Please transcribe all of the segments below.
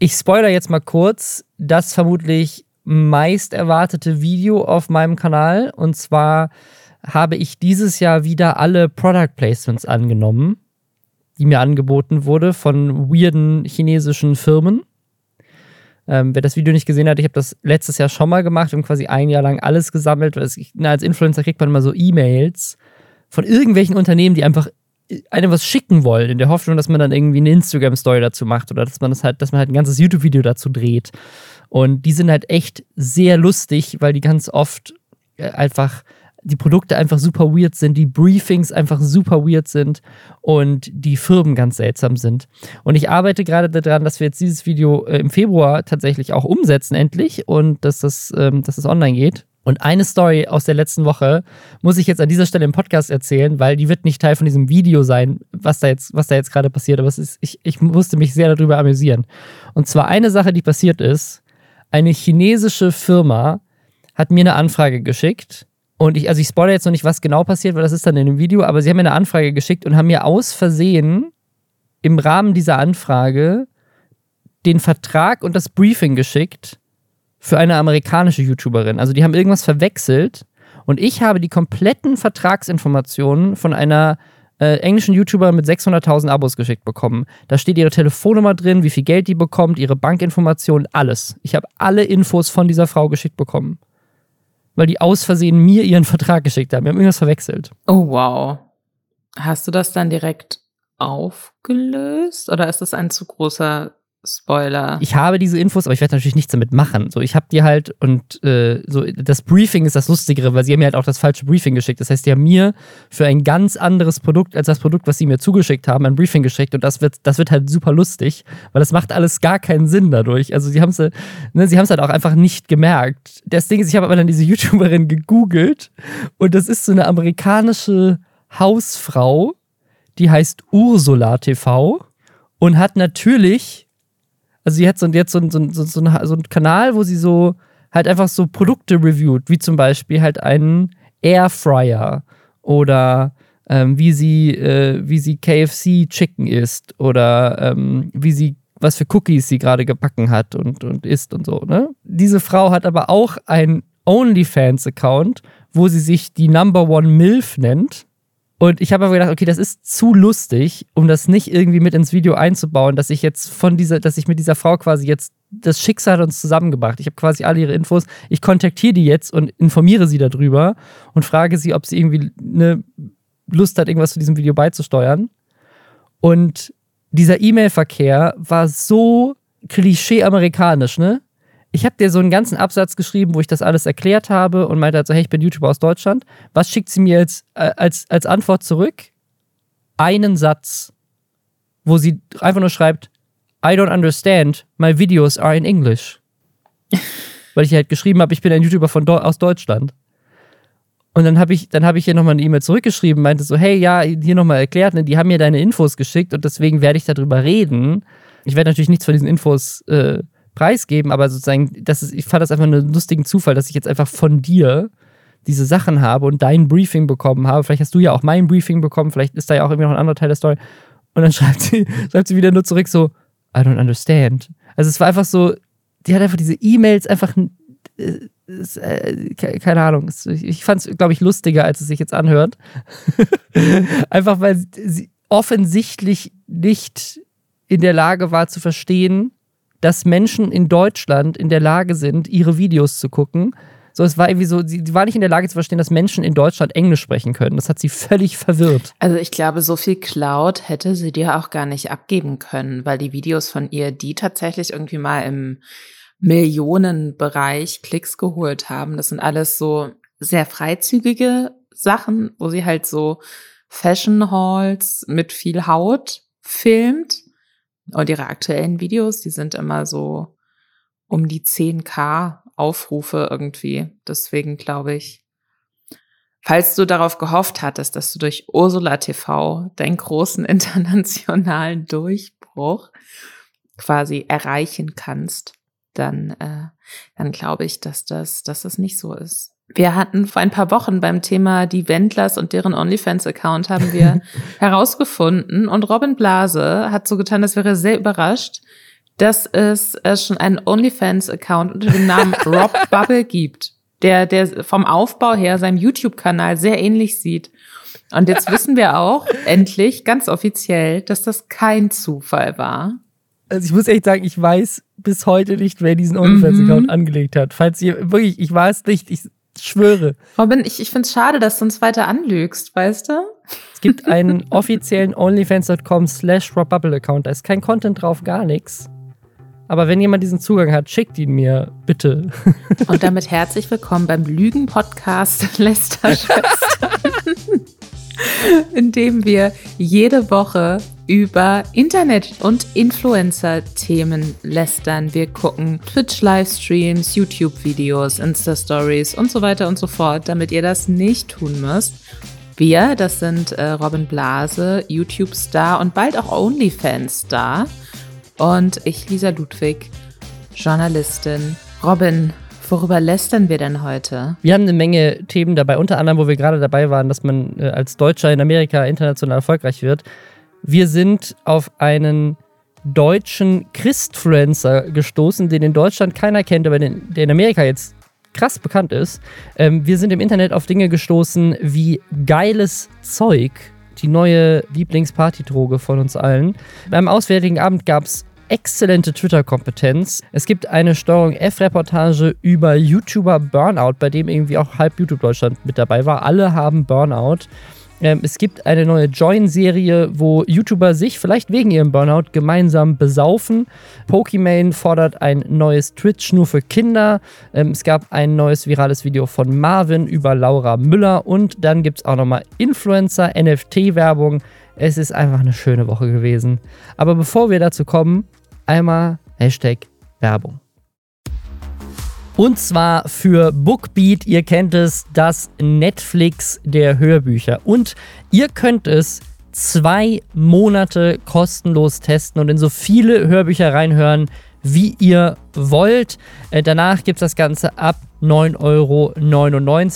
Ich spoiler jetzt mal kurz das vermutlich meist erwartete Video auf meinem Kanal. Und zwar habe ich dieses Jahr wieder alle Product Placements angenommen, die mir angeboten wurde von weirden chinesischen Firmen. Ähm, wer das Video nicht gesehen hat, ich habe das letztes Jahr schon mal gemacht. Haben quasi ein Jahr lang alles gesammelt. Ich, na, als Influencer kriegt man immer so E-Mails von irgendwelchen Unternehmen, die einfach einem was schicken wollen, in der Hoffnung, dass man dann irgendwie eine Instagram-Story dazu macht oder dass man das halt, dass man halt ein ganzes YouTube-Video dazu dreht. Und die sind halt echt sehr lustig, weil die ganz oft äh, einfach die Produkte einfach super weird sind, die Briefings einfach super weird sind und die Firmen ganz seltsam sind. Und ich arbeite gerade daran, dass wir jetzt dieses Video äh, im Februar tatsächlich auch umsetzen, endlich, und dass das, ähm, dass das online geht. Und eine Story aus der letzten Woche muss ich jetzt an dieser Stelle im Podcast erzählen, weil die wird nicht Teil von diesem Video sein, was da jetzt, was da jetzt gerade passiert. Aber es ist, ich, ich musste mich sehr darüber amüsieren. Und zwar eine Sache, die passiert ist: Eine chinesische Firma hat mir eine Anfrage geschickt. Und ich, also ich spoilere jetzt noch nicht, was genau passiert, weil das ist dann in dem Video, aber sie haben mir eine Anfrage geschickt und haben mir aus Versehen im Rahmen dieser Anfrage den Vertrag und das Briefing geschickt für eine amerikanische YouTuberin. Also die haben irgendwas verwechselt und ich habe die kompletten Vertragsinformationen von einer äh, englischen YouTuberin mit 600.000 Abos geschickt bekommen. Da steht ihre Telefonnummer drin, wie viel Geld die bekommt, ihre Bankinformationen, alles. Ich habe alle Infos von dieser Frau geschickt bekommen. Weil die aus Versehen mir ihren Vertrag geschickt haben. Wir haben irgendwas verwechselt. Oh, wow. Hast du das dann direkt aufgelöst? Oder ist das ein zu großer Spoiler. Ich habe diese Infos, aber ich werde natürlich nichts damit machen. So, ich habe die halt und äh, so das Briefing ist das Lustigere, weil sie haben mir halt auch das falsche Briefing geschickt. Das heißt, die haben mir für ein ganz anderes Produkt als das Produkt, was sie mir zugeschickt haben, ein Briefing geschickt und das wird, das wird halt super lustig, weil das macht alles gar keinen Sinn dadurch. Also sie haben es, ne, sie haben es halt auch einfach nicht gemerkt. Das Ding ist, ich habe aber dann diese YouTuberin gegoogelt und das ist so eine amerikanische Hausfrau, die heißt Ursula TV und hat natürlich also sie hat so, jetzt so, so, so, so, so einen Kanal, wo sie so halt einfach so Produkte reviewt, wie zum Beispiel halt einen Airfryer oder ähm, wie sie, äh, wie sie KFC Chicken isst oder ähm, wie sie was für Cookies sie gerade gebacken hat und, und isst und so. Ne? Diese Frau hat aber auch einen OnlyFans-Account, wo sie sich die Number One MILF nennt und ich habe aber gedacht, okay, das ist zu lustig, um das nicht irgendwie mit ins Video einzubauen, dass ich jetzt von dieser, dass ich mit dieser Frau quasi jetzt das Schicksal hat uns zusammengebracht. Ich habe quasi alle ihre Infos. Ich kontaktiere die jetzt und informiere sie darüber und frage sie, ob sie irgendwie eine Lust hat, irgendwas zu diesem Video beizusteuern. Und dieser E-Mail-Verkehr war so klischee-amerikanisch, ne? Ich habe dir so einen ganzen Absatz geschrieben, wo ich das alles erklärt habe und meinte halt so, hey, ich bin YouTuber aus Deutschland. Was schickt sie mir jetzt äh, als, als Antwort zurück? Einen Satz, wo sie einfach nur schreibt, I don't understand, my videos are in English. Weil ich halt geschrieben habe, ich bin ein YouTuber von aus Deutschland. Und dann habe ich, dann habe ich ihr nochmal eine E-Mail zurückgeschrieben, meinte so, hey, ja, hier nochmal erklärt, ne, die haben mir deine Infos geschickt und deswegen werde ich darüber reden. Ich werde natürlich nichts von diesen Infos äh, preisgeben, aber sozusagen, das ist, ich fand das einfach einen lustigen Zufall, dass ich jetzt einfach von dir diese Sachen habe und dein Briefing bekommen habe. Vielleicht hast du ja auch mein Briefing bekommen, vielleicht ist da ja auch irgendwie noch ein anderer Teil der Story. Und dann schreibt sie, schreibt sie wieder nur zurück so, I don't understand. Also es war einfach so, die hat einfach diese E-Mails einfach, äh, äh, keine Ahnung, ich fand es, glaube ich, lustiger, als es sich jetzt anhört. einfach weil sie offensichtlich nicht in der Lage war zu verstehen, dass Menschen in Deutschland in der Lage sind, ihre Videos zu gucken. So, es war irgendwie so, sie war nicht in der Lage zu verstehen, dass Menschen in Deutschland Englisch sprechen können. Das hat sie völlig verwirrt. Also ich glaube, so viel Cloud hätte sie dir auch gar nicht abgeben können, weil die Videos von ihr, die tatsächlich irgendwie mal im Millionenbereich Klicks geholt haben, das sind alles so sehr freizügige Sachen, wo sie halt so Fashion Halls mit viel Haut filmt und ihre aktuellen Videos, die sind immer so um die 10k Aufrufe irgendwie. Deswegen glaube ich, falls du darauf gehofft hattest, dass du durch Ursula TV deinen großen internationalen Durchbruch quasi erreichen kannst, dann, äh, dann glaube ich, dass das, dass das nicht so ist. Wir hatten vor ein paar Wochen beim Thema die Wendlers und deren OnlyFans-Account haben wir herausgefunden und Robin Blase hat so getan, als wäre sehr überrascht, dass es äh, schon einen OnlyFans-Account unter dem Namen Rob Bubble gibt, der, der vom Aufbau her seinem YouTube-Kanal sehr ähnlich sieht. Und jetzt wissen wir auch endlich ganz offiziell, dass das kein Zufall war. Also ich muss echt sagen, ich weiß bis heute nicht, wer diesen OnlyFans-Account mhm. angelegt hat. Falls ihr wirklich, ich weiß nicht, ich schwöre. Robin, ich, ich finde es schade, dass du uns weiter anlügst, weißt du? Es gibt einen offiziellen onlyfans.com slash Account. Da ist kein Content drauf, gar nichts. Aber wenn jemand diesen Zugang hat, schickt ihn mir, bitte. Und damit herzlich willkommen beim Lügen-Podcast Lester in dem wir jede Woche über Internet- und Influencer-Themen lästern. Wir gucken Twitch-Livestreams, YouTube-Videos, Insta-Stories und so weiter und so fort, damit ihr das nicht tun müsst. Wir, das sind äh, Robin Blase, YouTube-Star und bald auch OnlyFans-Star. Und ich, Lisa Ludwig, Journalistin. Robin, worüber lästern wir denn heute? Wir haben eine Menge Themen dabei, unter anderem, wo wir gerade dabei waren, dass man äh, als Deutscher in Amerika international erfolgreich wird. Wir sind auf einen deutschen Christfluencer gestoßen, den in Deutschland keiner kennt, aber der in Amerika jetzt krass bekannt ist. Ähm, wir sind im Internet auf Dinge gestoßen wie geiles Zeug, die neue Lieblingspartydroge von uns allen. Beim Auswärtigen Abend gab es exzellente Twitter-Kompetenz. Es gibt eine Steuerung F-Reportage über YouTuber Burnout, bei dem irgendwie auch halb YouTube Deutschland mit dabei war. Alle haben Burnout. Ähm, es gibt eine neue Join-Serie, wo YouTuber sich vielleicht wegen ihrem Burnout gemeinsam besaufen. Pokimane fordert ein neues Twitch nur für Kinder. Ähm, es gab ein neues virales Video von Marvin über Laura Müller und dann gibt es auch nochmal Influencer, NFT-Werbung. Es ist einfach eine schöne Woche gewesen. Aber bevor wir dazu kommen, einmal Hashtag Werbung. Und zwar für Bookbeat, ihr kennt es, das Netflix der Hörbücher. Und ihr könnt es zwei Monate kostenlos testen und in so viele Hörbücher reinhören, wie ihr wollt. Äh, danach gibt es das Ganze ab 9,99 Euro.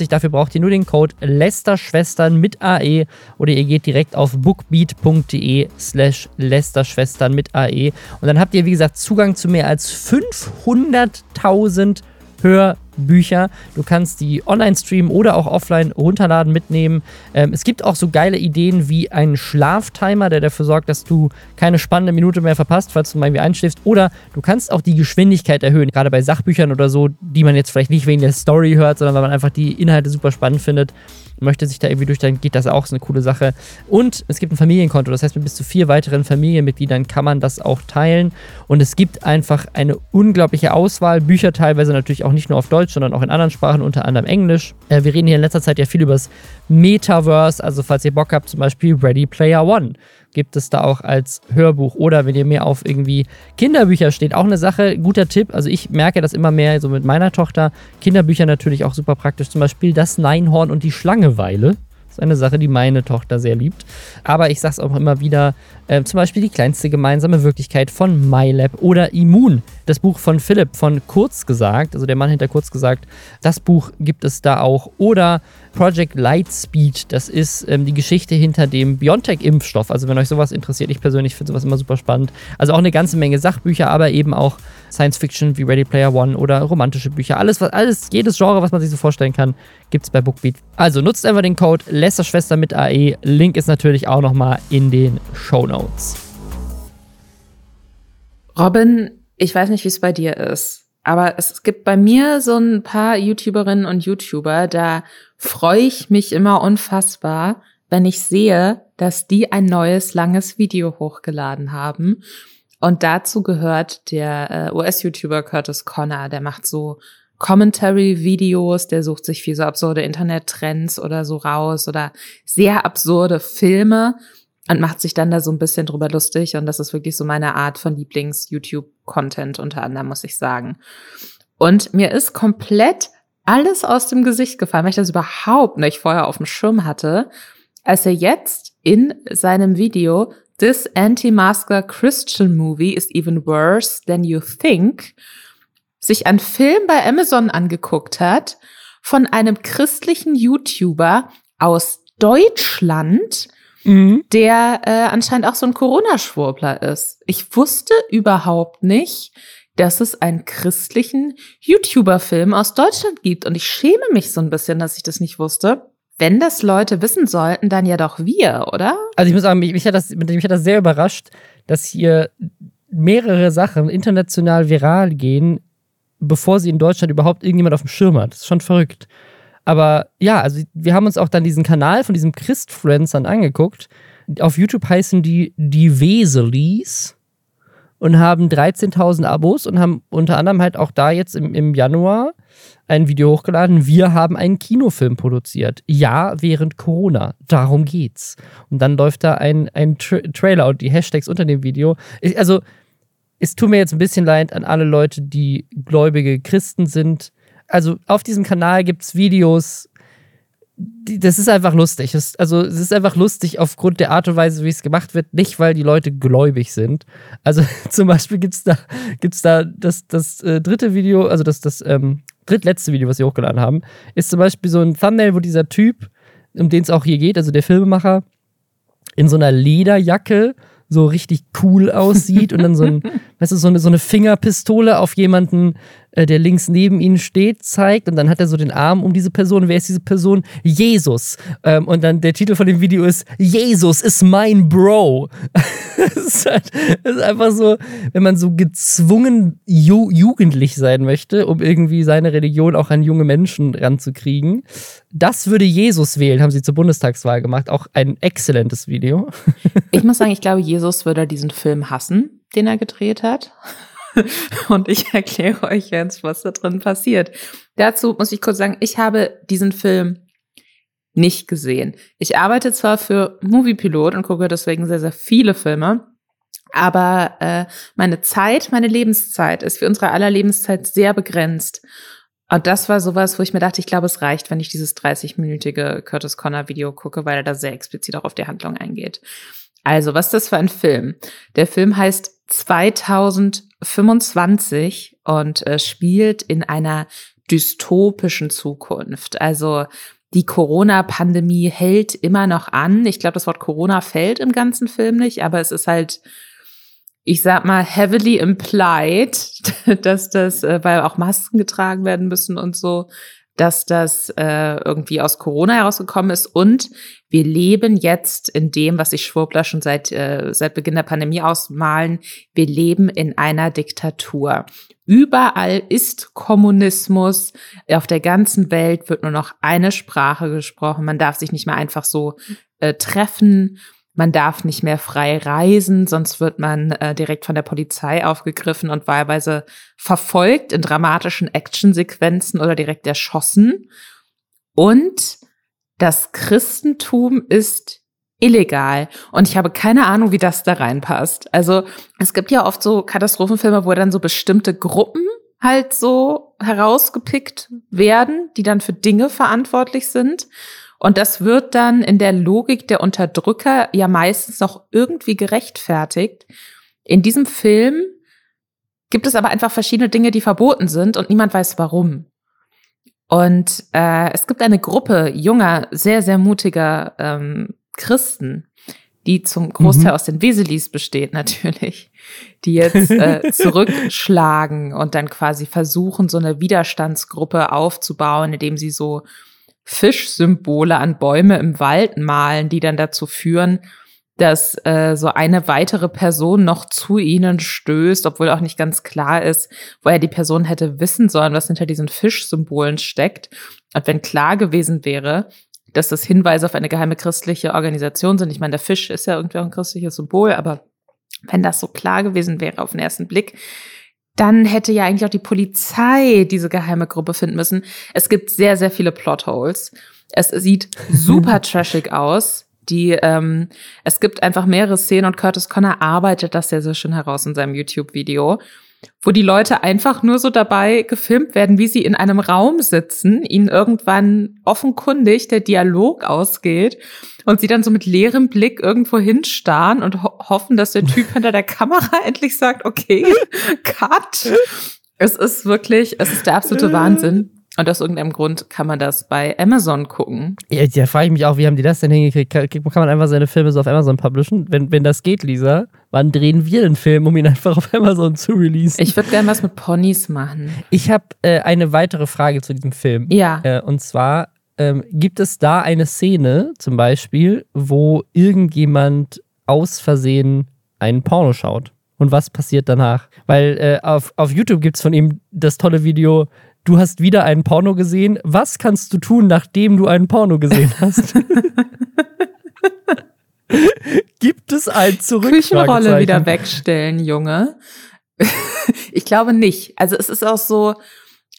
Dafür braucht ihr nur den Code Lästerschwestern mit AE oder ihr geht direkt auf bookbeat.de slash Lästerschwestern mit AE und dann habt ihr, wie gesagt, Zugang zu mehr als 500.000 Hörbücher. Du kannst die online streamen oder auch offline runterladen, mitnehmen. Ähm, es gibt auch so geile Ideen wie einen Schlaftimer, der dafür sorgt, dass du keine spannende Minute mehr verpasst, falls du mal irgendwie einschläfst. Oder du kannst auch die Geschwindigkeit erhöhen, gerade bei Sachbüchern oder so, die man jetzt vielleicht nicht wegen der Story hört, sondern weil man einfach die Inhalte super spannend findet möchte sich da irgendwie durch, dann geht das auch, ist eine coole Sache. Und es gibt ein Familienkonto, das heißt, mit bis zu vier weiteren Familienmitgliedern kann man das auch teilen. Und es gibt einfach eine unglaubliche Auswahl, Bücher teilweise natürlich auch nicht nur auf Deutsch, sondern auch in anderen Sprachen, unter anderem Englisch. Äh, wir reden hier in letzter Zeit ja viel über das Metaverse, also falls ihr Bock habt, zum Beispiel Ready Player One gibt es da auch als Hörbuch. Oder wenn ihr mehr auf irgendwie Kinderbücher steht, auch eine Sache, guter Tipp. Also ich merke das immer mehr so mit meiner Tochter. Kinderbücher natürlich auch super praktisch. Zum Beispiel das Neinhorn und die Schlangeweile. Das ist eine Sache, die meine Tochter sehr liebt. Aber ich sage es auch immer wieder, äh, zum Beispiel die kleinste gemeinsame Wirklichkeit von MyLab oder Immun, das Buch von Philipp von Kurz gesagt, also der Mann hinter Kurz gesagt, das Buch gibt es da auch. Oder Project Lightspeed, das ist ähm, die Geschichte hinter dem BioNTech-Impfstoff. Also wenn euch sowas interessiert, ich persönlich finde sowas immer super spannend. Also auch eine ganze Menge Sachbücher, aber eben auch Science Fiction wie Ready Player One oder romantische Bücher. Alles, was, alles, jedes Genre, was man sich so vorstellen kann, gibt es bei Bookbeat. Also nutzt einfach den Code Lästerschwester mit AE. Link ist natürlich auch nochmal in den Show Notes. Robin, ich weiß nicht, wie es bei dir ist, aber es gibt bei mir so ein paar YouTuberinnen und YouTuber, da freue ich mich immer unfassbar, wenn ich sehe, dass die ein neues langes Video hochgeladen haben und dazu gehört der äh, US-YouTuber Curtis Connor, der macht so Commentary-Videos, der sucht sich viel so absurde Internet-Trends oder so raus oder sehr absurde Filme und macht sich dann da so ein bisschen drüber lustig. Und das ist wirklich so meine Art von Lieblings-YouTube-Content unter anderem, muss ich sagen. Und mir ist komplett alles aus dem Gesicht gefallen, weil ich das überhaupt nicht vorher auf dem Schirm hatte, als er jetzt in seinem Video This anti-masker Christian movie is even worse than you think, sich einen Film bei Amazon angeguckt hat von einem christlichen YouTuber aus Deutschland, mhm. der äh, anscheinend auch so ein Corona-Schwurbler ist. Ich wusste überhaupt nicht, dass es einen christlichen YouTuber-Film aus Deutschland gibt. Und ich schäme mich so ein bisschen, dass ich das nicht wusste. Wenn das Leute wissen sollten, dann ja doch wir, oder? Also ich muss sagen, mich, mich, hat, das, mich hat das sehr überrascht, dass hier mehrere Sachen international viral gehen, bevor sie in Deutschland überhaupt irgendjemand auf dem Schirm hat. Das ist schon verrückt. Aber ja, also wir haben uns auch dann diesen Kanal von diesem Christfluencern angeguckt. Auf YouTube heißen die die Weselis und haben 13.000 Abos und haben unter anderem halt auch da jetzt im, im Januar ein Video hochgeladen. Wir haben einen Kinofilm produziert. Ja, während Corona. Darum geht's. Und dann läuft da ein, ein Tra Trailer und die Hashtags unter dem Video. Ich, also, es tut mir jetzt ein bisschen leid an alle Leute, die gläubige Christen sind. Also, auf diesem Kanal gibt es Videos, das ist einfach lustig. Das, also, es ist einfach lustig aufgrund der Art und Weise, wie es gemacht wird, nicht weil die Leute gläubig sind. Also, zum Beispiel gibt es da, gibt's da das, das äh, dritte Video, also das, das ähm, drittletzte Video, was sie hochgeladen haben, ist zum Beispiel so ein Thumbnail, wo dieser Typ, um den es auch hier geht, also der Filmemacher, in so einer Lederjacke so richtig cool aussieht und dann so ein, weißt du, so eine, so eine Fingerpistole auf jemanden äh, der links neben ihnen steht, zeigt und dann hat er so den Arm um diese Person. Wer ist diese Person? Jesus. Ähm, und dann der Titel von dem Video ist Jesus ist mein Bro. das, ist halt, das ist einfach so, wenn man so gezwungen ju jugendlich sein möchte, um irgendwie seine Religion auch an junge Menschen ranzukriegen. Das würde Jesus wählen, haben sie zur Bundestagswahl gemacht. Auch ein exzellentes Video. ich muss sagen, ich glaube, Jesus würde diesen Film hassen, den er gedreht hat. Und ich erkläre euch jetzt, was da drin passiert. Dazu muss ich kurz sagen, ich habe diesen Film nicht gesehen. Ich arbeite zwar für Moviepilot und gucke deswegen sehr, sehr viele Filme, aber äh, meine Zeit, meine Lebenszeit ist für unsere aller Lebenszeit sehr begrenzt. Und das war sowas, wo ich mir dachte, ich glaube, es reicht, wenn ich dieses 30-minütige Curtis Connor Video gucke, weil er da sehr explizit auch auf die Handlung eingeht. Also, was ist das für ein Film? Der Film heißt 2025 und äh, spielt in einer dystopischen Zukunft. Also die Corona-Pandemie hält immer noch an. Ich glaube, das Wort Corona fällt im ganzen Film nicht, aber es ist halt, ich sag mal, heavily implied, dass das, äh, weil auch Masken getragen werden müssen und so, dass das äh, irgendwie aus Corona herausgekommen ist. Und wir leben jetzt in dem, was sich Schwurbler schon seit, äh, seit Beginn der Pandemie ausmalen. Wir leben in einer Diktatur. Überall ist Kommunismus. Auf der ganzen Welt wird nur noch eine Sprache gesprochen. Man darf sich nicht mehr einfach so äh, treffen. Man darf nicht mehr frei reisen, sonst wird man äh, direkt von der Polizei aufgegriffen und wahlweise verfolgt in dramatischen Actionsequenzen oder direkt erschossen. Und das Christentum ist illegal. Und ich habe keine Ahnung, wie das da reinpasst. Also es gibt ja oft so Katastrophenfilme, wo dann so bestimmte Gruppen halt so herausgepickt werden, die dann für Dinge verantwortlich sind. Und das wird dann in der Logik der Unterdrücker ja meistens noch irgendwie gerechtfertigt. In diesem Film gibt es aber einfach verschiedene Dinge, die verboten sind und niemand weiß warum. Und äh, es gibt eine Gruppe junger, sehr, sehr mutiger ähm, Christen, die zum Großteil mhm. aus den Weselis besteht natürlich, die jetzt äh, zurückschlagen und dann quasi versuchen, so eine Widerstandsgruppe aufzubauen, indem sie so Fischsymbole an Bäume im Wald malen, die dann dazu führen, dass äh, so eine weitere Person noch zu ihnen stößt, obwohl auch nicht ganz klar ist, woher die Person hätte wissen sollen, was hinter diesen Fischsymbolen steckt. Und wenn klar gewesen wäre, dass das Hinweise auf eine geheime christliche Organisation sind, ich meine, der Fisch ist ja irgendwie auch ein christliches Symbol, aber wenn das so klar gewesen wäre auf den ersten Blick, dann hätte ja eigentlich auch die Polizei diese geheime Gruppe finden müssen. Es gibt sehr, sehr viele Plotholes. Es sieht super trashig aus. Die, ähm, es gibt einfach mehrere Szenen und Curtis Connor arbeitet das sehr, sehr schön heraus in seinem YouTube-Video wo die Leute einfach nur so dabei gefilmt werden, wie sie in einem Raum sitzen, ihnen irgendwann offenkundig der Dialog ausgeht und sie dann so mit leerem Blick irgendwo hinstarren und ho hoffen, dass der Typ hinter der Kamera endlich sagt, okay, cut. Es ist wirklich, es ist der absolute Wahnsinn. Und aus irgendeinem Grund kann man das bei Amazon gucken. Ja, da frage ich mich auch, wie haben die das denn hingekriegt? Kann, kann man einfach seine Filme so auf Amazon publishen? Wenn, wenn das geht, Lisa, wann drehen wir den Film, um ihn einfach auf Amazon zu releasen? Ich würde gerne was mit Ponys machen. Ich habe äh, eine weitere Frage zu diesem Film. Ja. Äh, und zwar, ähm, gibt es da eine Szene zum Beispiel, wo irgendjemand aus Versehen einen Porno schaut? Und was passiert danach? Weil äh, auf, auf YouTube gibt es von ihm das tolle Video, du hast wieder einen Porno gesehen. Was kannst du tun, nachdem du einen Porno gesehen hast? Gibt es ein Zurück? Küchenrolle wieder wegstellen, Junge. ich glaube nicht. Also es ist auch so,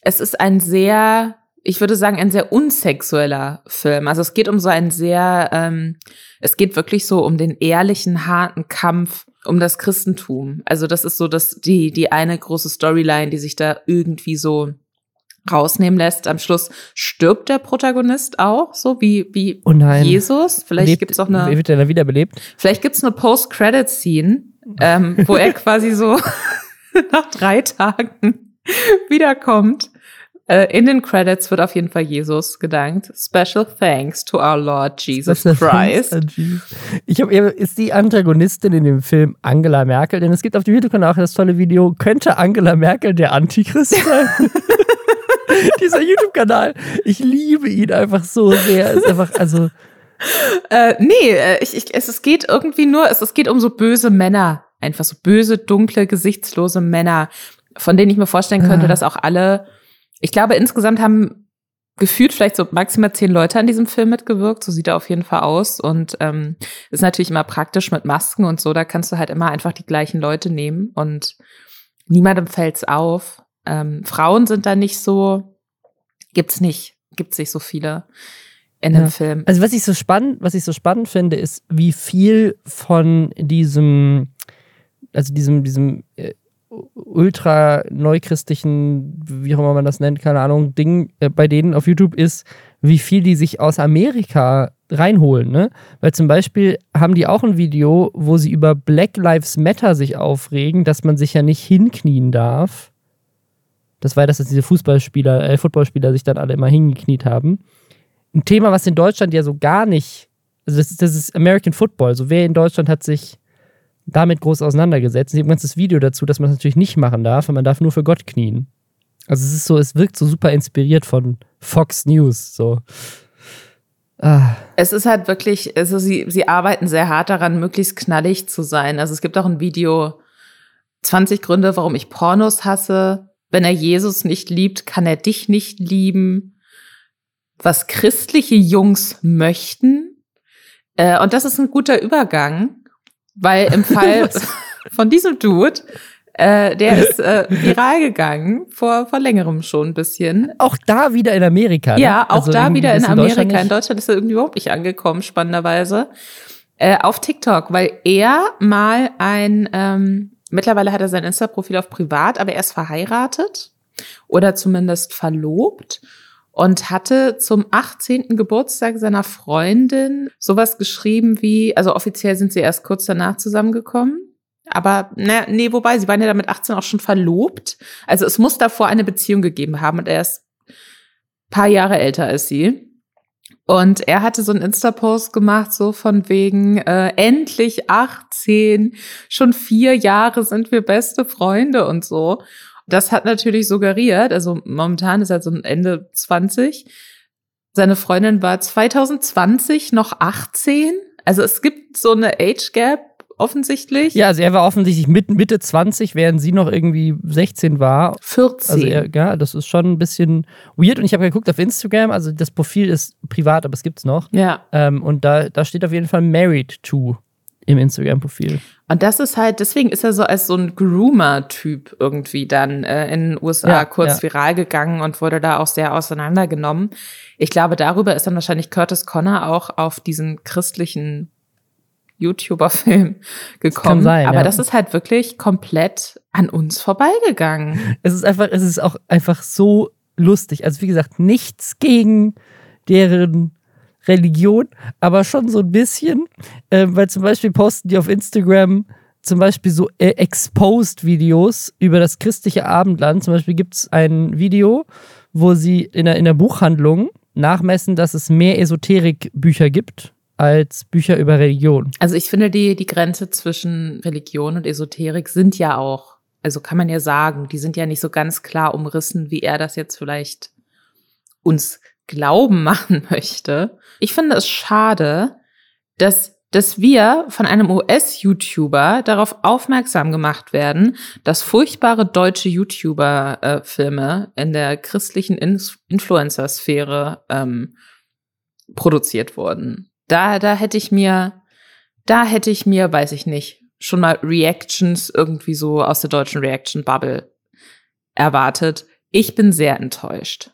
es ist ein sehr, ich würde sagen, ein sehr unsexueller Film. Also es geht um so einen sehr, ähm, es geht wirklich so um den ehrlichen, harten Kampf um das Christentum. Also das ist so das, die, die eine große Storyline, die sich da irgendwie so rausnehmen lässt. Am Schluss stirbt der Protagonist auch, so wie, wie oh. Jesus. Vielleicht Lebt, gibt's auch eine. Wird er dann wiederbelebt? Vielleicht gibt's eine Post-Credit-Scene, ähm, wo er quasi so nach drei Tagen wiederkommt. Äh, in den Credits wird auf jeden Fall Jesus gedankt. Special thanks to our Lord Jesus Special Christ. Ich habe ist die Antagonistin in dem Film Angela Merkel, denn es gibt auf dem YouTube-Kanal auch das tolle Video, könnte Angela Merkel der Antichrist sein? Dieser YouTube-Kanal. Ich liebe ihn einfach so sehr. Ist einfach, also. Äh, nee, äh, ich, ich, es, es geht irgendwie nur, es, es geht um so böse Männer. Einfach so böse, dunkle, gesichtslose Männer, von denen ich mir vorstellen könnte, Ah. dass auch alle, ich glaube, insgesamt haben gefühlt vielleicht so maximal zehn Leute an diesem Film mitgewirkt. So sieht er auf jeden Fall aus. Und ähm, ist natürlich immer praktisch mit Masken und so. Da kannst du halt immer einfach die gleichen Leute nehmen und niemandem fällt's auf. Ähm, Frauen sind da nicht so, gibt's nicht, gibt's nicht so viele in Ja. dem Film. Also was ich so spannend, was ich so spannend finde, ist, wie viel von diesem, also diesem, diesem äh, ultra neuchristlichen, wie auch immer man das nennt, keine Ahnung, Ding äh, bei denen auf YouTube ist, wie viel die sich aus Amerika reinholen, ne? Weil zum Beispiel haben die auch ein Video, wo sie über Black Lives Matter sich aufregen, dass man sich ja nicht hinknien darf. Das war das, dass diese Fußballspieler, äh, Footballspieler sich dann alle immer hingekniet haben ein Thema, was in Deutschland ja so gar nicht, also das ist, das ist American Football. So wer in Deutschland hat sich damit groß auseinandergesetzt. Es gibt ein ganzes Video dazu, dass man es natürlich nicht machen darf, und man darf nur für Gott knien. Also es ist so, es wirkt so super inspiriert von Fox News. So. Ah, Es ist halt wirklich, also sie, sie arbeiten sehr hart daran, möglichst knallig zu sein. Also es gibt auch ein Video, 20 Gründe, warum ich Pornos hasse. Wenn er Jesus nicht liebt, kann er dich nicht lieben. Was christliche Jungs möchten. Äh, und das ist ein guter Übergang, weil im Fall von diesem Dude, äh, der ist äh, viral gegangen, vor, vor längerem schon ein bisschen. auch da wieder in Amerika. Ne? Ja, auch Also da wieder in ist Deutschland Amerika. In Deutschland ist er irgendwie überhaupt nicht angekommen, spannenderweise. Äh, auf TikTok, weil er mal ein, ähm, mittlerweile hat er sein Insta-Profil auf privat, aber er ist verheiratet oder zumindest verlobt und hatte zum 18. Geburtstag seiner Freundin sowas geschrieben wie, also offiziell sind sie erst kurz danach zusammengekommen. Aber ne, nee, wobei, sie waren ja damit 18 auch schon verlobt. Also es muss davor eine Beziehung gegeben haben und er ist paar Jahre älter als sie. Und er hatte so einen Insta-Post gemacht, so von wegen, äh, endlich 18, schon vier Jahre sind wir beste Freunde und so. Das hat natürlich suggeriert, also momentan ist er so Ende 20. Seine Freundin war 2020 noch 18. Also es gibt so eine Age Gap offensichtlich. Ja, also er war offensichtlich mit, Mitte 20, während sie noch irgendwie 16 war. 14. Also er, ja, das ist schon ein bisschen weird. Und ich habe geguckt auf Instagram, also das Profil ist privat, aber es gibt's noch. ja. Ähm, und da, da steht auf jeden Fall Married to im Instagram-Profil. Und das ist halt, deswegen ist er so als so ein Groomer-Typ irgendwie dann äh, in den USA Ja, kurz ja. viral gegangen und wurde da auch sehr auseinandergenommen. Ich glaube, darüber ist dann wahrscheinlich Curtis Connor auch auf diesen christlichen YouTuber-Film gekommen. sein, Aber ja. das ist halt wirklich komplett an uns vorbeigegangen. Es ist einfach, es ist auch einfach so lustig. Also wie gesagt, nichts gegen deren Religion, aber schon so ein bisschen, äh, weil zum Beispiel posten die auf Instagram zum Beispiel so äh, Exposed-Videos über das christliche Abendland. Zum Beispiel gibt es ein Video, wo sie in der, in der Buchhandlung nachmessen, dass es mehr Esoterikbücher gibt als Bücher über Religion. Also ich finde, die, die Grenze zwischen Religion und Esoterik sind ja auch, also kann man ja sagen, die sind ja nicht so ganz klar umrissen, wie er das jetzt vielleicht uns glauben machen möchte. Ich finde es schade, dass dass wir von einem US-YouTuber darauf aufmerksam gemacht werden, dass furchtbare deutsche YouTuber-Filme in der christlichen Inf Influencer-Sphäre ähm, produziert wurden. Da, da hätte ich mir, da hätte ich mir, weiß ich nicht, schon mal Reactions irgendwie so aus der deutschen Reaction-Bubble erwartet. Ich bin sehr enttäuscht.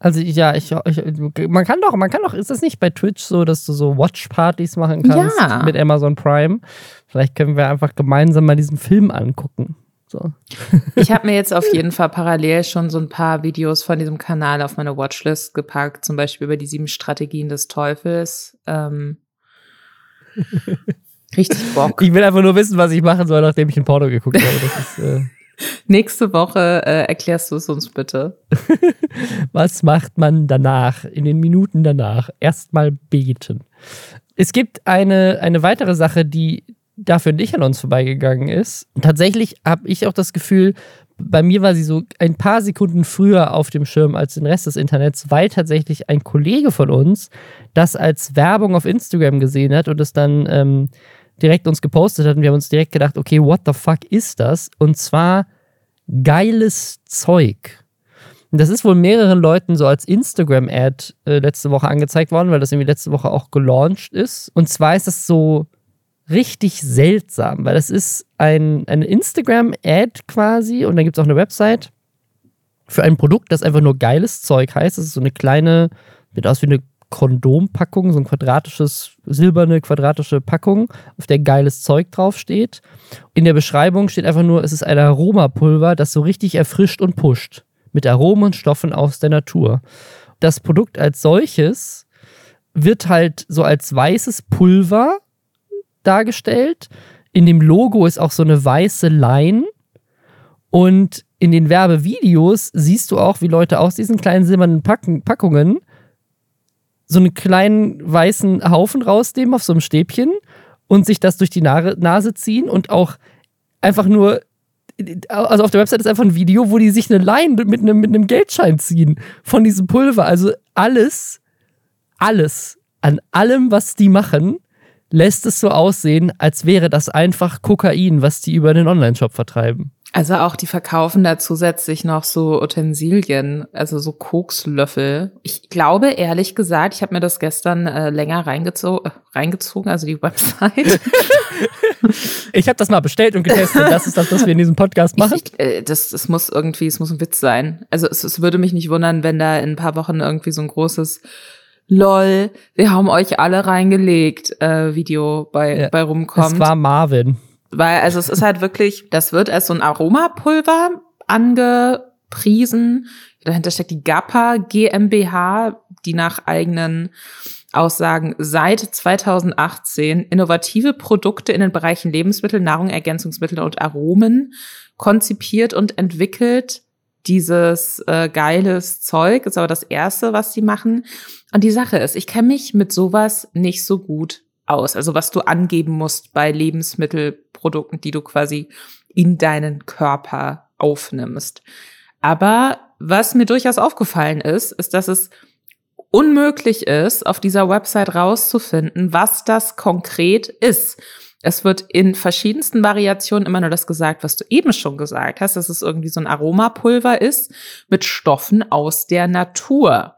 Also ja, ich, ich, man kann doch, man kann doch, ist das nicht bei Twitch so, dass du so Watch-Partys machen kannst ja. mit Amazon Prime? Vielleicht können wir einfach gemeinsam mal diesen Film angucken. So. Ich habe mir jetzt auf jeden Fall parallel schon so ein paar Videos von diesem Kanal auf meine Watchlist gepackt, zum Beispiel über die sieben Strategien des Teufels. Ähm, richtig Bock. Ich will einfach nur wissen, was ich machen soll, nachdem ich ein Porno geguckt habe. Ist, äh Nächste Woche äh, erklärst du es uns bitte. Was macht man danach, in den Minuten danach? Erstmal beten. Es gibt eine, eine weitere Sache, die dafür nicht an uns vorbeigegangen ist. Tatsächlich habe ich auch das Gefühl, bei mir war sie so ein paar Sekunden früher auf dem Schirm als den Rest des Internets, weil tatsächlich ein Kollege von uns das als Werbung auf Instagram gesehen hat und es dann ähm, direkt uns gepostet hat und wir haben uns direkt gedacht, okay, what the fuck ist das? Und zwar geiles Zeug. Und das ist wohl mehreren Leuten so als Instagram-Ad äh, letzte Woche angezeigt worden, weil das irgendwie letzte Woche auch gelauncht ist. Und zwar ist das so richtig seltsam, weil das ist ein, eine Instagram-Ad quasi und dann gibt es auch eine Website für ein Produkt, das einfach nur geiles Zeug heißt. Das ist so eine kleine, sieht aus wie eine Kondompackung, so ein quadratisches, silberne quadratische Packung, auf der geiles Zeug draufsteht. In der Beschreibung steht einfach nur, es ist ein Aromapulver, das so richtig erfrischt und pusht. Mit Aromen und Stoffen aus der Natur. Das Produkt als solches wird halt so als weißes Pulver dargestellt. In dem Logo ist auch so eine weiße Line. Und in den Werbevideos siehst du auch, wie Leute aus diesen kleinen silbernen Packen, Packungen so einen kleinen weißen Haufen rausnehmen auf so einem Stäbchen und sich das durch die Nase ziehen und auch einfach nur also auf der Website ist einfach ein Video, wo die sich eine Line mit einem, mit einem Geldschein ziehen von diesem Pulver. Also alles, alles, an allem, was die machen, lässt es so aussehen, als wäre das einfach Kokain, was die über den Online-Shop vertreiben. Also auch die verkaufen da zusätzlich noch so Utensilien, also so Kokslöffel. Ich glaube ehrlich gesagt, ich habe mir das gestern äh, länger reingezo äh, reingezogen, also die Website. ich habe das mal bestellt und getestet. Das ist das, was wir in diesem Podcast machen. Ich, äh, das, das muss irgendwie, es muss ein Witz sein. Also es, es würde mich nicht wundern, wenn da in ein paar Wochen irgendwie so ein großes LOL, wir haben euch alle reingelegt, äh, Video bei, ja, bei rumkommt. Es war Marvin. Weil, also es ist halt wirklich, das wird als so ein Aromapulver angepriesen. Dahinter steckt die GAPA GmbH, die nach eigenen Aussagen seit 2018 innovative Produkte in den Bereichen Lebensmittel, Nahrung, Ergänzungsmittel und Aromen konzipiert und entwickelt. Dieses äh, geiles Zeug ist aber das erste, was sie machen. Und die Sache ist, ich kenne mich mit sowas nicht so gut aus. Also was du angeben musst bei Lebensmittelprodukten, die du quasi in deinen Körper aufnimmst. Aber was mir durchaus aufgefallen ist, ist, dass es unmöglich ist, auf dieser Website rauszufinden, was das konkret ist. Es wird in verschiedensten Variationen immer nur das gesagt, was du eben schon gesagt hast, dass es irgendwie so ein Aromapulver ist mit Stoffen aus der Natur.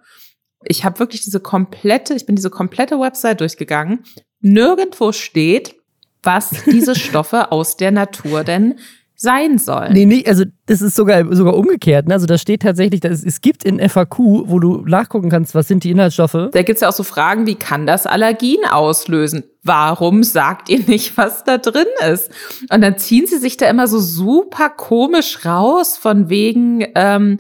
Ich habe wirklich diese komplette, ich bin diese komplette Website durchgegangen nirgendwo steht, was diese Stoffe aus der Natur denn sein sollen. Nee, nee, also das ist sogar, sogar umgekehrt. Ne? Also da steht tatsächlich, dass es gibt in FAQ, wo du nachgucken kannst, was sind die Inhaltsstoffe. Da gibt es ja auch so Fragen, wie kann das Allergien auslösen? Warum sagt ihr nicht, was da drin ist? Und dann ziehen sie sich da immer so super komisch raus, von wegen, ähm,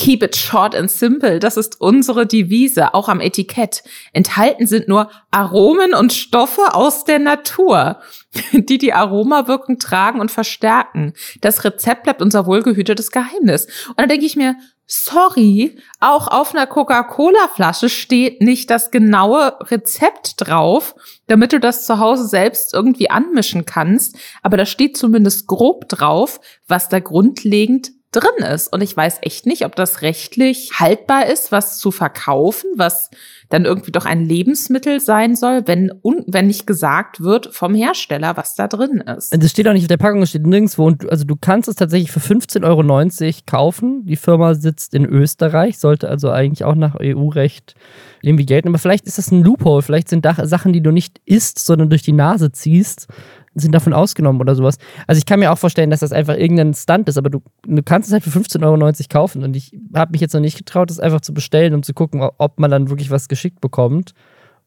Keep it short and simple. Das ist unsere Devise, auch am Etikett. Enthalten sind nur Aromen und Stoffe aus der Natur, die die Aromawirkung tragen und verstärken. Das Rezept bleibt unser wohlgehütetes Geheimnis. Und da denke ich mir, sorry, auch auf einer Coca-Cola-Flasche steht nicht das genaue Rezept drauf, damit du das zu Hause selbst irgendwie anmischen kannst. Aber da steht zumindest grob drauf, was da grundlegend drin ist. Und ich weiß echt nicht, ob das rechtlich haltbar ist, was zu verkaufen, was dann irgendwie doch ein Lebensmittel sein soll, wenn, wenn nicht gesagt wird vom Hersteller, was da drin ist. Das steht auch nicht auf der Packung, das steht nirgendwo. Und also du kannst es tatsächlich für 15,90 Euro kaufen. Die Firma sitzt in Österreich, sollte also eigentlich auch nach EU-Recht irgendwie gelten. Aber vielleicht ist das ein Loophole. Vielleicht sind da Sachen, die du nicht isst, sondern durch die Nase ziehst sind davon ausgenommen oder sowas. Also ich kann mir auch vorstellen, dass das einfach irgendein Stunt ist, aber du, du kannst es halt für 15,90 Euro kaufen und ich habe mich jetzt noch nicht getraut, das einfach zu bestellen, um zu gucken, ob man dann wirklich was geschickt bekommt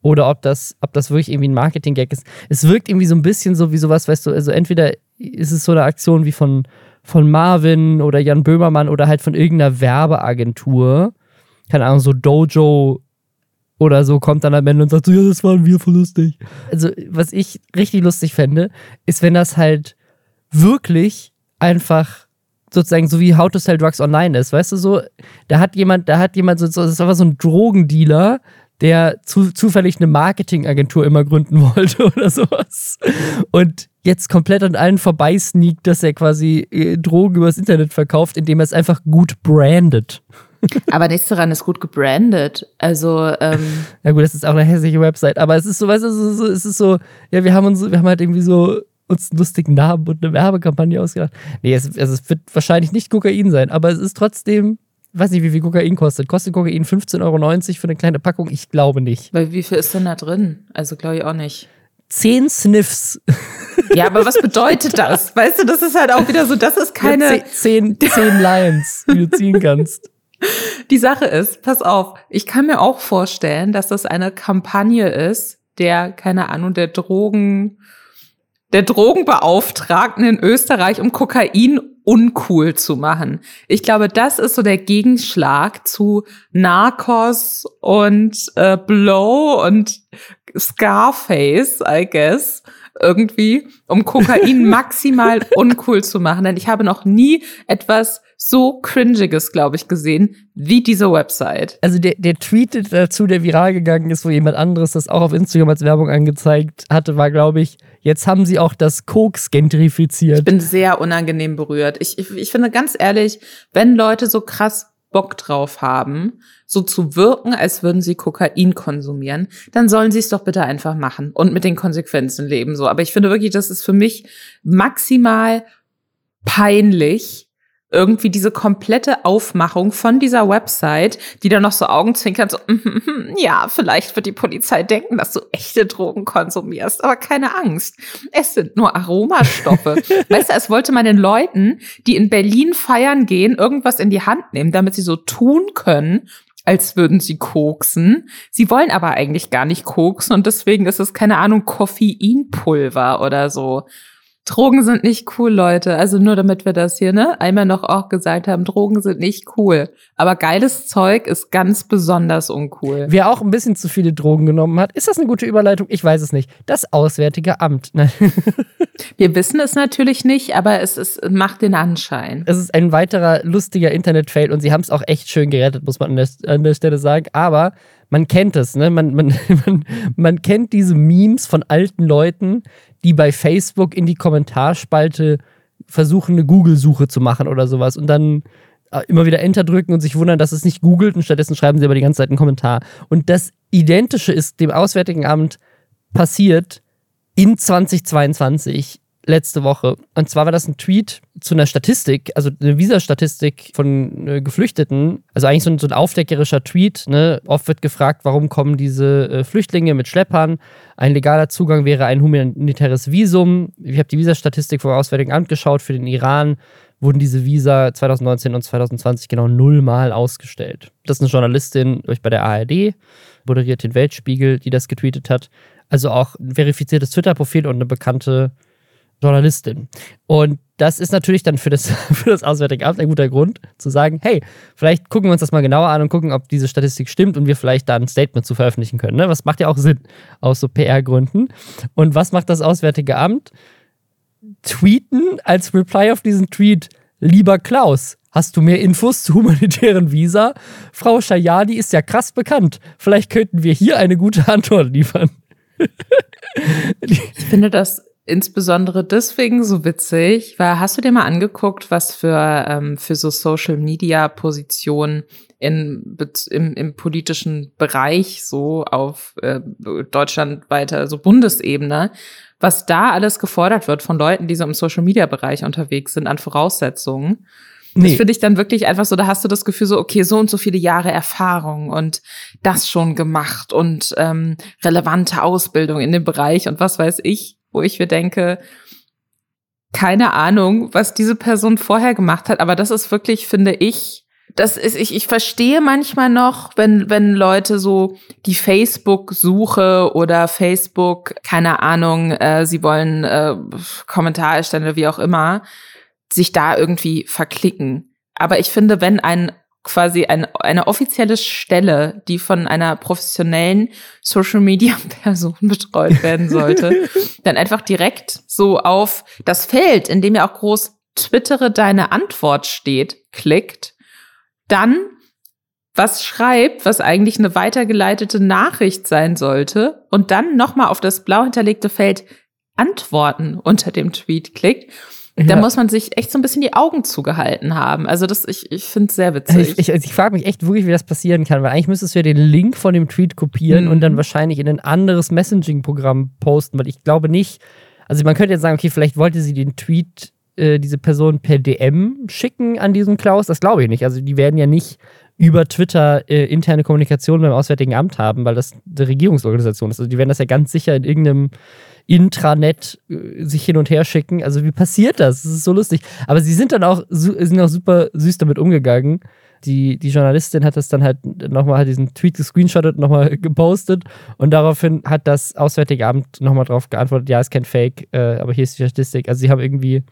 oder ob das, ob das wirklich irgendwie ein Marketing-Gag ist. Es wirkt irgendwie so ein bisschen so wie sowas, weißt du, also entweder ist es so eine Aktion wie von, von Marvin oder Jan Böhmermann oder halt von irgendeiner Werbeagentur. Keine Ahnung, so Dojo oder so kommt dann am Ende und sagt so, ja, das waren wir voll lustig. Also, was ich richtig lustig fände, ist, wenn das halt wirklich einfach sozusagen so wie How to Sell Drugs Online ist, weißt du so, da hat jemand, da hat jemand so, das ist einfach so ein Drogendealer, der zu, zufällig eine Marketingagentur immer gründen wollte oder sowas. Und jetzt komplett an allen vorbeisneakt, dass er quasi äh, Drogen übers Internet verkauft, indem er es einfach gut brandet. Aber nichts daran ist gut gebrandet. Also, ähm Ja gut, das ist auch eine hässliche Website, aber es ist so, weißt du, so, es ist so, ja, wir haben uns, wir haben halt irgendwie so uns einen lustigen Namen und eine Werbekampagne ausgedacht. Nee, es, also es wird wahrscheinlich nicht Kokain sein, aber es ist trotzdem, weiß nicht, wie viel Kokain kostet. Kostet Kokain 15,90 Euro für eine kleine Packung? Ich glaube nicht. Weil wie viel ist denn da drin? Also glaube ich auch nicht. Zehn Sniffs. Ja, aber was bedeutet das? Weißt du, das ist halt auch wieder so, das ist keine. Ja, zehn, zehn Lions, die du ziehen kannst. Die Sache ist, pass auf, ich kann mir auch vorstellen, dass das eine Kampagne ist, der, keine Ahnung, der Drogen, der Drogenbeauftragten in Österreich, um Kokain uncool zu machen. Ich glaube, das ist so der Gegenschlag zu Narcos und äh, Blow und Scarface, I guess irgendwie, um Kokain maximal uncool zu machen. Denn ich habe noch nie etwas so cringiges, glaube ich, gesehen, wie diese Website. Also der, der Tweet dazu, der viral gegangen ist, wo jemand anderes das auch auf Instagram als Werbung angezeigt hatte, war, glaube ich, jetzt haben sie auch das Koks gentrifiziert. Ich bin sehr unangenehm berührt. Ich, ich, ich finde ganz ehrlich, wenn Leute so krass Bock drauf haben, so zu wirken, als würden sie Kokain konsumieren, dann sollen sie es doch bitte einfach machen und mit den Konsequenzen leben so. Aber ich finde wirklich, das ist für mich maximal peinlich, irgendwie diese komplette Aufmachung von dieser Website, die dann noch so Augenzwinkern so, ja, vielleicht wird die Polizei denken, dass du echte Drogen konsumierst, aber keine Angst. Es sind nur Aromastoffe. weißt du, es wollte man den Leuten, die in Berlin feiern gehen, irgendwas in die Hand nehmen, damit sie so tun können, als würden sie koksen. Sie wollen aber eigentlich gar nicht koksen und deswegen ist es, keine Ahnung, Koffeinpulver oder so. Drogen sind nicht cool, Leute. Also nur damit wir das hier, ne, einmal noch auch gesagt haben, Drogen sind nicht cool. Aber geiles Zeug ist ganz besonders uncool. Wer auch ein bisschen zu viele Drogen genommen hat, ist das eine gute Überleitung? Ich weiß es nicht. Das Auswärtige Amt. wir wissen es natürlich nicht, aber es ist, macht den Anschein. Es ist ein weiterer lustiger Internet-Fail und sie haben es auch echt schön gerettet, muss man an der, an der Stelle sagen. Aber man kennt es, ne? Man, man, man, man kennt diese Memes von alten Leuten, die bei Facebook in die Kommentarspalte versuchen, eine Google-Suche zu machen oder sowas und dann äh, immer wieder Enter drücken und sich wundern, dass es nicht googelt und stattdessen schreiben sie aber die ganze Zeit einen Kommentar. Und das Identische ist dem Auswärtigen Amt passiert in 2022 letzte Woche. Und zwar war das ein Tweet zu einer Statistik, also eine Visa-Statistik von äh, Geflüchteten. Also eigentlich so ein, so ein aufdeckerischer Tweet. Ne? Oft wird gefragt, warum kommen diese äh, Flüchtlinge mit Schleppern? Ein legaler Zugang wäre ein humanitäres Visum. Ich habe die Visa-Statistik vom Auswärtigen Amt geschaut. Für den Iran wurden diese Visa 2019 und 2020 genau nullmal ausgestellt. Das ist eine Journalistin bei der ARD, moderiert den Weltspiegel, die das getweetet hat. Also auch ein verifiziertes Twitter-Profil und eine bekannte Journalistin. Und das ist natürlich dann für das, für das Auswärtige Amt ein guter Grund zu sagen, hey, vielleicht gucken wir uns das mal genauer an und gucken, ob diese Statistik stimmt und wir vielleicht da ein Statement zu veröffentlichen können. Ne? Was macht ja auch Sinn aus so PR-Gründen. Und was macht das Auswärtige Amt? Tweeten als Reply auf diesen Tweet, lieber Klaus, Hast du mehr Infos zu humanitären Visa? Frau Schajadi ist ja krass bekannt. Vielleicht könnten wir hier eine gute Antwort liefern. ich finde das insbesondere deswegen so witzig, weil hast du dir mal angeguckt, was für, ähm, für so Social Media Positionen in, im, im politischen Bereich so auf äh, deutschlandweiter, so Bundesebene, was da alles gefordert wird von Leuten, die so im Social Media Bereich unterwegs sind an Voraussetzungen. Nee. Das finde ich dann wirklich einfach so, da hast du das Gefühl so, okay, so und so viele Jahre Erfahrung und das schon gemacht und ähm, relevante Ausbildung in dem Bereich und was weiß ich, wo ich mir denke, keine Ahnung, was diese Person vorher gemacht hat, aber das ist wirklich, finde ich, das ist, ich, ich verstehe manchmal noch, wenn, wenn Leute so die Facebook-Suche oder Facebook, keine Ahnung, äh, sie wollen äh, Kommentar erstellen oder wie auch immer, sich da irgendwie verklicken. Aber ich finde, wenn ein quasi ein, eine offizielle Stelle, die von einer professionellen Social Media Person betreut werden sollte, dann einfach direkt so auf das Feld, in dem ja auch groß Twittere deine Antwort steht, klickt, dann was schreibt, was eigentlich eine weitergeleitete Nachricht sein sollte und dann nochmal auf das blau hinterlegte Feld Antworten unter dem Tweet klickt ja. Da muss man sich echt so ein bisschen die Augen zugehalten haben. Also das, ich, ich finde es sehr witzig. Ich, ich, also ich frage mich echt wirklich, wie das passieren kann, weil eigentlich müsstest du ja den Link von dem Tweet kopieren mhm. und dann wahrscheinlich in ein anderes Messaging-Programm posten, weil ich glaube nicht, also man könnte jetzt sagen, okay, vielleicht wollte sie den Tweet, äh, diese Person per DM schicken an diesen Klaus. Das glaube ich nicht. Also die werden ja nicht über Twitter äh, interne Kommunikation beim Auswärtigen Amt haben, weil das eine Regierungsorganisation ist. Also die werden das ja ganz sicher in irgendeinem Intranet äh, sich hin und her schicken. Also wie passiert das? Das ist so lustig. Aber sie sind dann auch, sind auch super süß damit umgegangen. Die, die Journalistin hat das dann halt nochmal hat diesen Tweet gescreenshottet, nochmal gepostet und daraufhin hat das Auswärtige Amt nochmal drauf geantwortet, ja, ist kein Fake, äh, aber hier ist die Statistik. Also sie haben irgendwie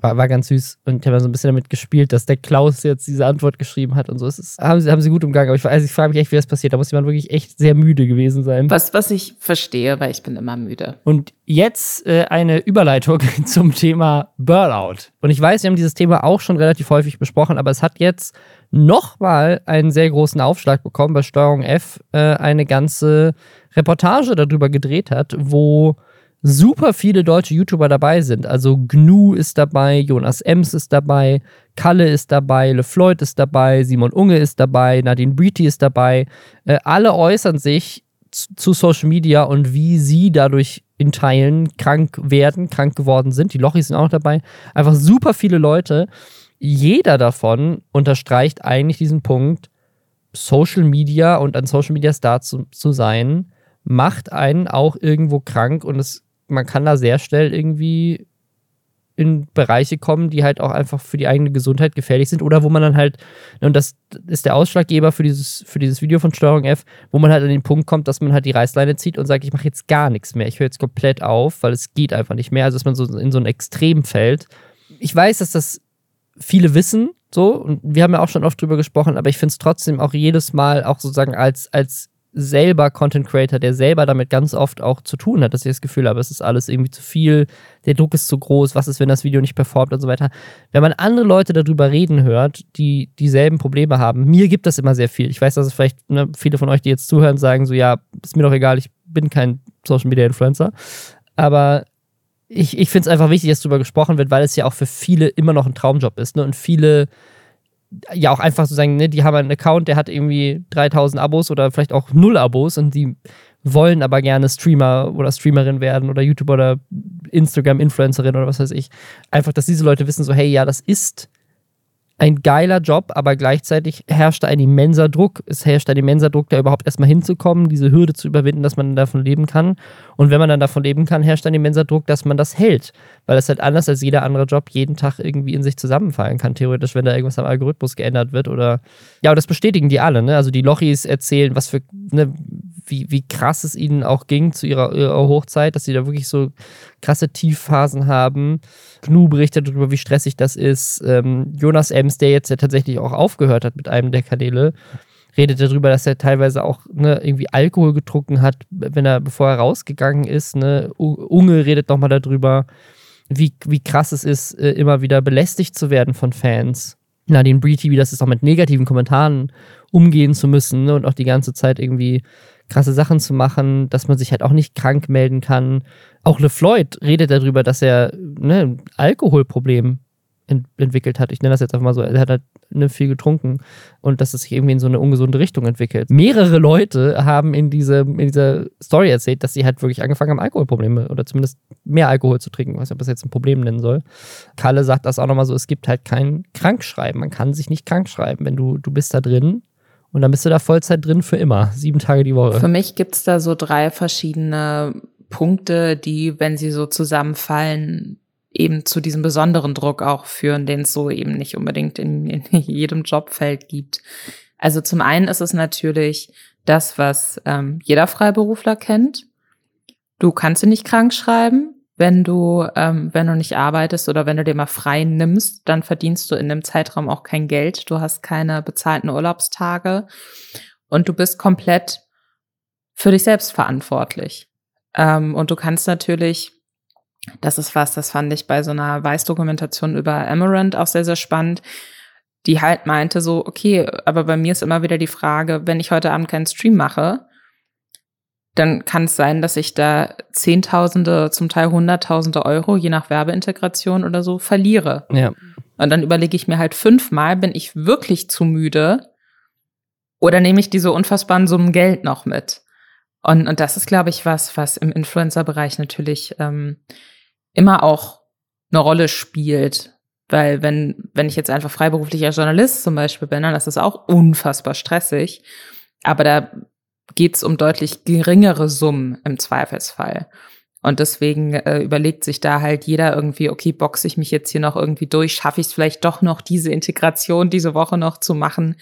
war, war ganz süß. Und ich habe so ein bisschen damit gespielt, dass der Klaus jetzt diese Antwort geschrieben hat und so. Es ist, haben, sie, haben sie gut umgegangen. Aber ich, also ich frage mich echt, wie das passiert. Da muss jemand wirklich echt sehr müde gewesen sein. Was, was ich verstehe, weil ich bin immer müde. Und jetzt äh, eine Überleitung zum Thema Burnout. Und ich weiß, wir haben dieses Thema auch schon relativ häufig besprochen, aber es hat jetzt nochmal einen sehr großen Aufschlag bekommen, bei Steuerung F äh, eine ganze Reportage darüber gedreht hat, wo super viele deutsche YouTuber dabei sind. Also Gnu ist dabei, Jonas Ems ist dabei, Kalle ist dabei, LeFloid ist dabei, Simon Unge ist dabei, Nadine Beatty ist dabei. Äh, alle äußern sich zu Social Media und wie sie dadurch in Teilen krank werden, krank geworden sind. Die Lochis sind auch dabei. Einfach super viele Leute. Jeder davon unterstreicht eigentlich diesen Punkt, Social Media und ein Social Media Star zu, zu sein, macht einen auch irgendwo krank und es man kann da sehr schnell irgendwie in Bereiche kommen, die halt auch einfach für die eigene Gesundheit gefährlich sind oder wo man dann halt, und das ist der Ausschlaggeber für dieses, für dieses Video von Steuerung F, wo man halt an den Punkt kommt, dass man halt die Reißleine zieht und sagt, ich mache jetzt gar nichts mehr, ich höre jetzt komplett auf, weil es geht einfach nicht mehr, also dass man so in so ein Extrem fällt. Ich weiß, dass das viele wissen, so, und wir haben ja auch schon oft drüber gesprochen, aber ich finde es trotzdem auch jedes Mal auch sozusagen als, als selber Content Creator, der selber damit ganz oft auch zu tun hat, dass ich das Gefühl habe, es ist alles irgendwie zu viel, der Druck ist zu groß, was ist, wenn das Video nicht performt und so weiter. Wenn man andere Leute darüber reden hört, die dieselben Probleme haben, mir gibt das immer sehr viel. Ich weiß, dass es vielleicht ne, viele von euch, die jetzt zuhören, sagen so, ja, ist mir doch egal, ich bin kein Social Media Influencer. Aber ich, ich finde es einfach wichtig, dass darüber gesprochen wird, weil es ja auch für viele immer noch ein Traumjob ist. Ne? Und viele ja auch einfach so sagen, ne, die haben einen Account, der hat irgendwie 3000 Abos oder vielleicht auch null Abos und die wollen aber gerne Streamer oder Streamerin werden oder YouTuber oder Instagram-Influencerin oder was weiß ich. Einfach, dass diese Leute wissen so, hey, ja, das ist ein geiler Job, aber gleichzeitig herrscht da ein immenser Druck. Es herrscht ein immenser Druck, da überhaupt erstmal hinzukommen, diese Hürde zu überwinden, dass man davon leben kann. Und wenn man dann davon leben kann, herrscht ein immenser Druck, dass man das hält. Weil es halt anders als jeder andere Job jeden Tag irgendwie in sich zusammenfallen kann, theoretisch, wenn da irgendwas am Algorithmus geändert wird oder. Ja, und das bestätigen die alle, ne? Also die Lochis erzählen, was für, ne, wie, wie krass es ihnen auch ging zu ihrer, ihrer Hochzeit, dass sie da wirklich so krasse Tiefphasen haben. Gnu berichtet darüber, wie stressig das ist. Ähm, Jonas Ems, der jetzt ja tatsächlich auch aufgehört hat mit einem der Kanäle, redet darüber, dass er teilweise auch ne, irgendwie Alkohol getrunken hat, wenn er, bevor er rausgegangen ist. Ne? Unge redet nochmal darüber, wie, wie krass es ist, äh, immer wieder belästigt zu werden von Fans. Nadine Breedy, wie das ist, auch mit negativen Kommentaren umgehen zu müssen ne? und auch die ganze Zeit irgendwie krasse Sachen zu machen, dass man sich halt auch nicht krank melden kann. Auch LeFloid redet darüber, dass er ne, ein Alkoholproblem ent entwickelt hat. Ich nenne das jetzt einfach mal so. Er hat halt ne, viel getrunken und dass es sich irgendwie in so eine ungesunde Richtung entwickelt. Mehrere Leute haben in, diese, in dieser Story erzählt, dass sie halt wirklich angefangen haben, Alkoholprobleme oder zumindest mehr Alkohol zu trinken, was ich das jetzt ein Problem nennen soll. Kalle sagt das auch nochmal so, es gibt halt kein Krankschreiben. Man kann sich nicht krank schreiben. Wenn du, du bist da drin und dann bist du da Vollzeit drin für immer, sieben Tage die Woche. Für mich gibt es da so drei verschiedene Punkte, die, wenn sie so zusammenfallen, eben zu diesem besonderen Druck auch führen, den es so eben nicht unbedingt in, in jedem Jobfeld gibt. Also zum einen ist es natürlich das, was ähm, jeder Freiberufler kennt. Du kannst dich nicht krank schreiben. Wenn du, ähm, wenn du nicht arbeitest oder wenn du dir mal frei nimmst, dann verdienst du in dem Zeitraum auch kein Geld. Du hast keine bezahlten Urlaubstage und du bist komplett für dich selbst verantwortlich. Ähm, und du kannst natürlich das ist was, das fand ich bei so einer Weißdokumentation über Amaranth auch sehr, sehr spannend. Die halt meinte so, okay, aber bei mir ist immer wieder die Frage, wenn ich heute Abend keinen Stream mache, dann kann es sein, dass ich da Zehntausende, zum Teil Hunderttausende Euro, je nach Werbeintegration oder so, verliere. Ja. Und dann überlege ich mir halt fünfmal, bin ich wirklich zu müde oder nehme ich diese unfassbaren Summen Geld noch mit? Und, und das ist, glaube ich, was, was im Influencer-Bereich natürlich ähm, immer auch eine Rolle spielt. Weil wenn, wenn ich jetzt einfach freiberuflicher Journalist zum Beispiel bin, dann ist das auch unfassbar stressig. Aber da geht's um deutlich geringere Summen im Zweifelsfall. Und deswegen äh, überlegt sich da halt jeder irgendwie, okay, boxe ich mich jetzt hier noch irgendwie durch, schaffe ich es vielleicht doch noch, diese Integration diese Woche noch zu machen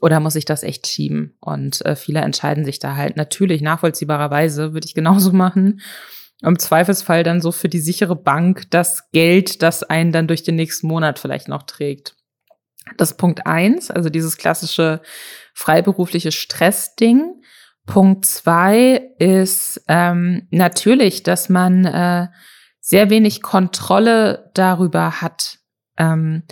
oder muss ich das echt schieben? Und äh, viele entscheiden sich da halt natürlich nachvollziehbarerweise, würde ich genauso machen. Im Zweifelsfall dann so für die sichere Bank das Geld, das einen dann durch den nächsten Monat vielleicht noch trägt. Das Punkt eins, also dieses klassische freiberufliche Stressding. Punkt zwei ist ähm, natürlich, dass man äh, sehr wenig Kontrolle darüber hat, ähm,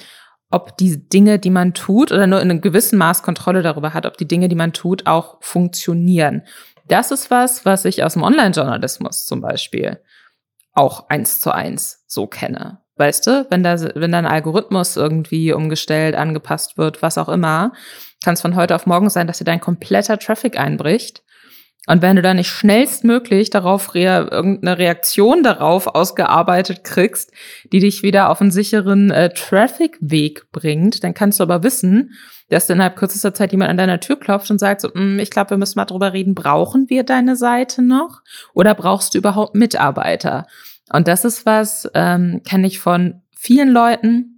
ob die Dinge, die man tut, oder nur in einem gewissen Maß Kontrolle darüber hat, ob die Dinge, die man tut, auch funktionieren. Das ist was, was ich aus dem Online-Journalismus zum Beispiel auch eins zu eins so kenne. Weißt du, wenn da, wenn da ein Algorithmus irgendwie umgestellt, angepasst wird, was auch immer, kann es von heute auf morgen sein, dass dir dein kompletter Traffic einbricht und wenn du da nicht schnellstmöglich darauf rea irgendeine Reaktion darauf ausgearbeitet kriegst, die dich wieder auf einen sicheren äh, Traffic-Weg bringt, dann kannst du aber wissen, dass innerhalb kürzester Zeit jemand an deiner Tür klopft und sagt so, mm, ich glaube, wir müssen mal drüber reden, brauchen wir deine Seite noch oder brauchst du überhaupt Mitarbeiter? Und das ist was, ähm, kenne ich von vielen Leuten,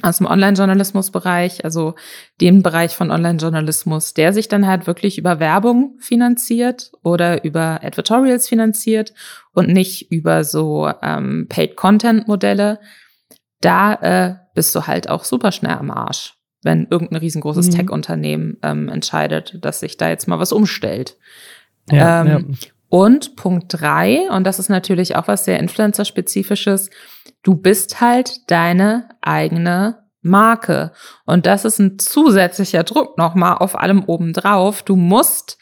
aus dem Online-Journalismus-Bereich, also dem Bereich von Online-Journalismus, der sich dann halt wirklich über Werbung finanziert oder über Advertorials finanziert und nicht über so ähm, Paid-Content-Modelle, da äh, bist du halt auch super schnell am Arsch, wenn irgendein riesengroßes mhm. Tech-Unternehmen ähm, entscheidet, dass sich da jetzt mal was umstellt. Ja, ähm, ja. Und Punkt drei, und das ist natürlich auch was sehr Influencer-spezifisches, du bist halt deine eigene Marke. Und das ist ein zusätzlicher Druck nochmal auf allem obendrauf. Du musst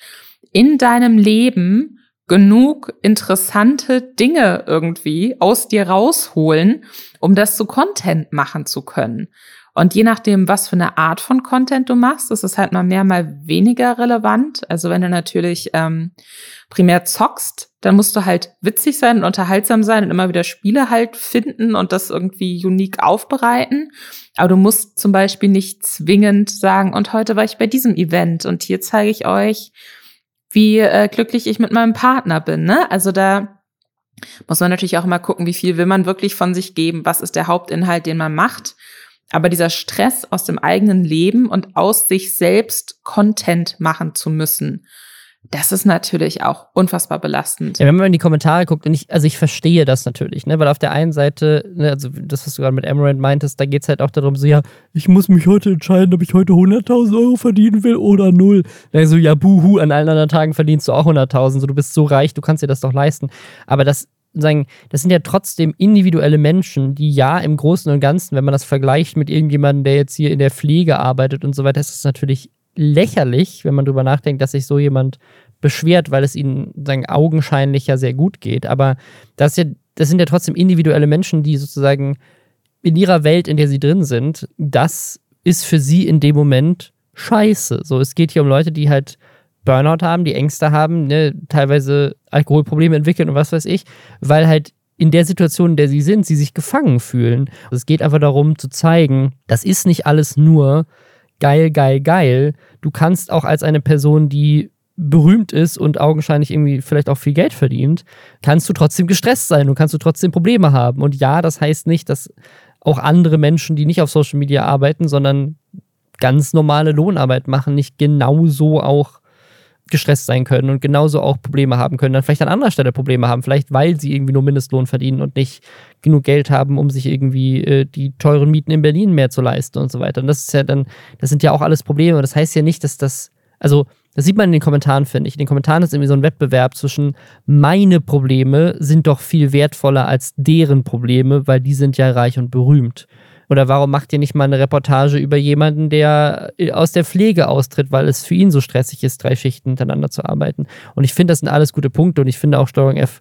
in deinem Leben genug interessante Dinge irgendwie aus dir rausholen, um das zu Content machen zu können. Und je nachdem, was für eine Art von Content du machst, ist es halt mal mehr, mal weniger relevant. Also wenn du natürlich ähm, primär zockst, dann musst du halt witzig sein und unterhaltsam sein und immer wieder Spiele halt finden und das irgendwie unique aufbereiten. Aber du musst zum Beispiel nicht zwingend sagen, und heute war ich bei diesem Event und hier zeige ich euch, wie äh, glücklich ich mit meinem Partner bin. Ne? Also da muss man natürlich auch mal gucken, wie viel will man wirklich von sich geben, was ist der Hauptinhalt, den man macht. Aber dieser Stress aus dem eigenen Leben und aus sich selbst Content machen zu müssen, das ist natürlich auch unfassbar belastend. Ja, wenn man in die Kommentare guckt, und ich, also ich verstehe das natürlich, ne, weil auf der einen Seite, ne, also das, was du gerade mit Amaranth meintest, da geht es halt auch darum, so, ja, ich muss mich heute entscheiden, ob ich heute 100.000 Euro verdienen will oder null. Dann so, ja, buhu, an allen anderen Tagen verdienst du auch 100.000, so, du bist so reich, du kannst dir das doch leisten. Aber das, sagen, das sind ja trotzdem individuelle Menschen, die ja im Großen und Ganzen, wenn man das vergleicht mit irgendjemandem, der jetzt hier in der Pflege arbeitet und so weiter, ist das natürlich lächerlich, wenn man drüber nachdenkt, dass sich so jemand beschwert, weil es ihnen sagen, augenscheinlich ja sehr gut geht. Aber das, ja, das sind ja trotzdem individuelle Menschen, die sozusagen in ihrer Welt, in der sie drin sind, das ist für sie in dem Moment scheiße. So, es geht hier um Leute, die halt Burnout haben, die Ängste haben, ne, teilweise Alkoholprobleme entwickeln und was weiß ich, weil halt in der Situation, in der sie sind, sie sich gefangen fühlen. Also es geht einfach darum zu zeigen, das ist nicht alles nur geil, geil, geil. Du kannst auch als eine Person, die berühmt ist und augenscheinlich irgendwie vielleicht auch viel Geld verdient, kannst du trotzdem gestresst sein und kannst du trotzdem Probleme haben. Und ja, das heißt nicht, dass auch andere Menschen, die nicht auf Social Media arbeiten, sondern ganz normale Lohnarbeit machen, nicht genauso auch gestresst sein können und genauso auch Probleme haben können, dann vielleicht an anderer Stelle Probleme haben, vielleicht weil sie irgendwie nur Mindestlohn verdienen und nicht genug Geld haben, um sich irgendwie äh, die teuren Mieten in Berlin mehr zu leisten und so weiter. Und das ist ja dann, das sind ja auch alles Probleme. Das heißt ja nicht, dass das, also das sieht man in den Kommentaren, finde ich. In den Kommentaren ist irgendwie so ein Wettbewerb zwischen meine Probleme sind doch viel wertvoller als deren Probleme, weil die sind ja reich und berühmt. Oder warum macht ihr nicht mal eine Reportage über jemanden, der äh, aus der Pflege austritt, weil es für ihn so stressig ist, drei Schichten hintereinander zu arbeiten? Und ich finde, das sind alles gute Punkte und ich finde auch Steuerung F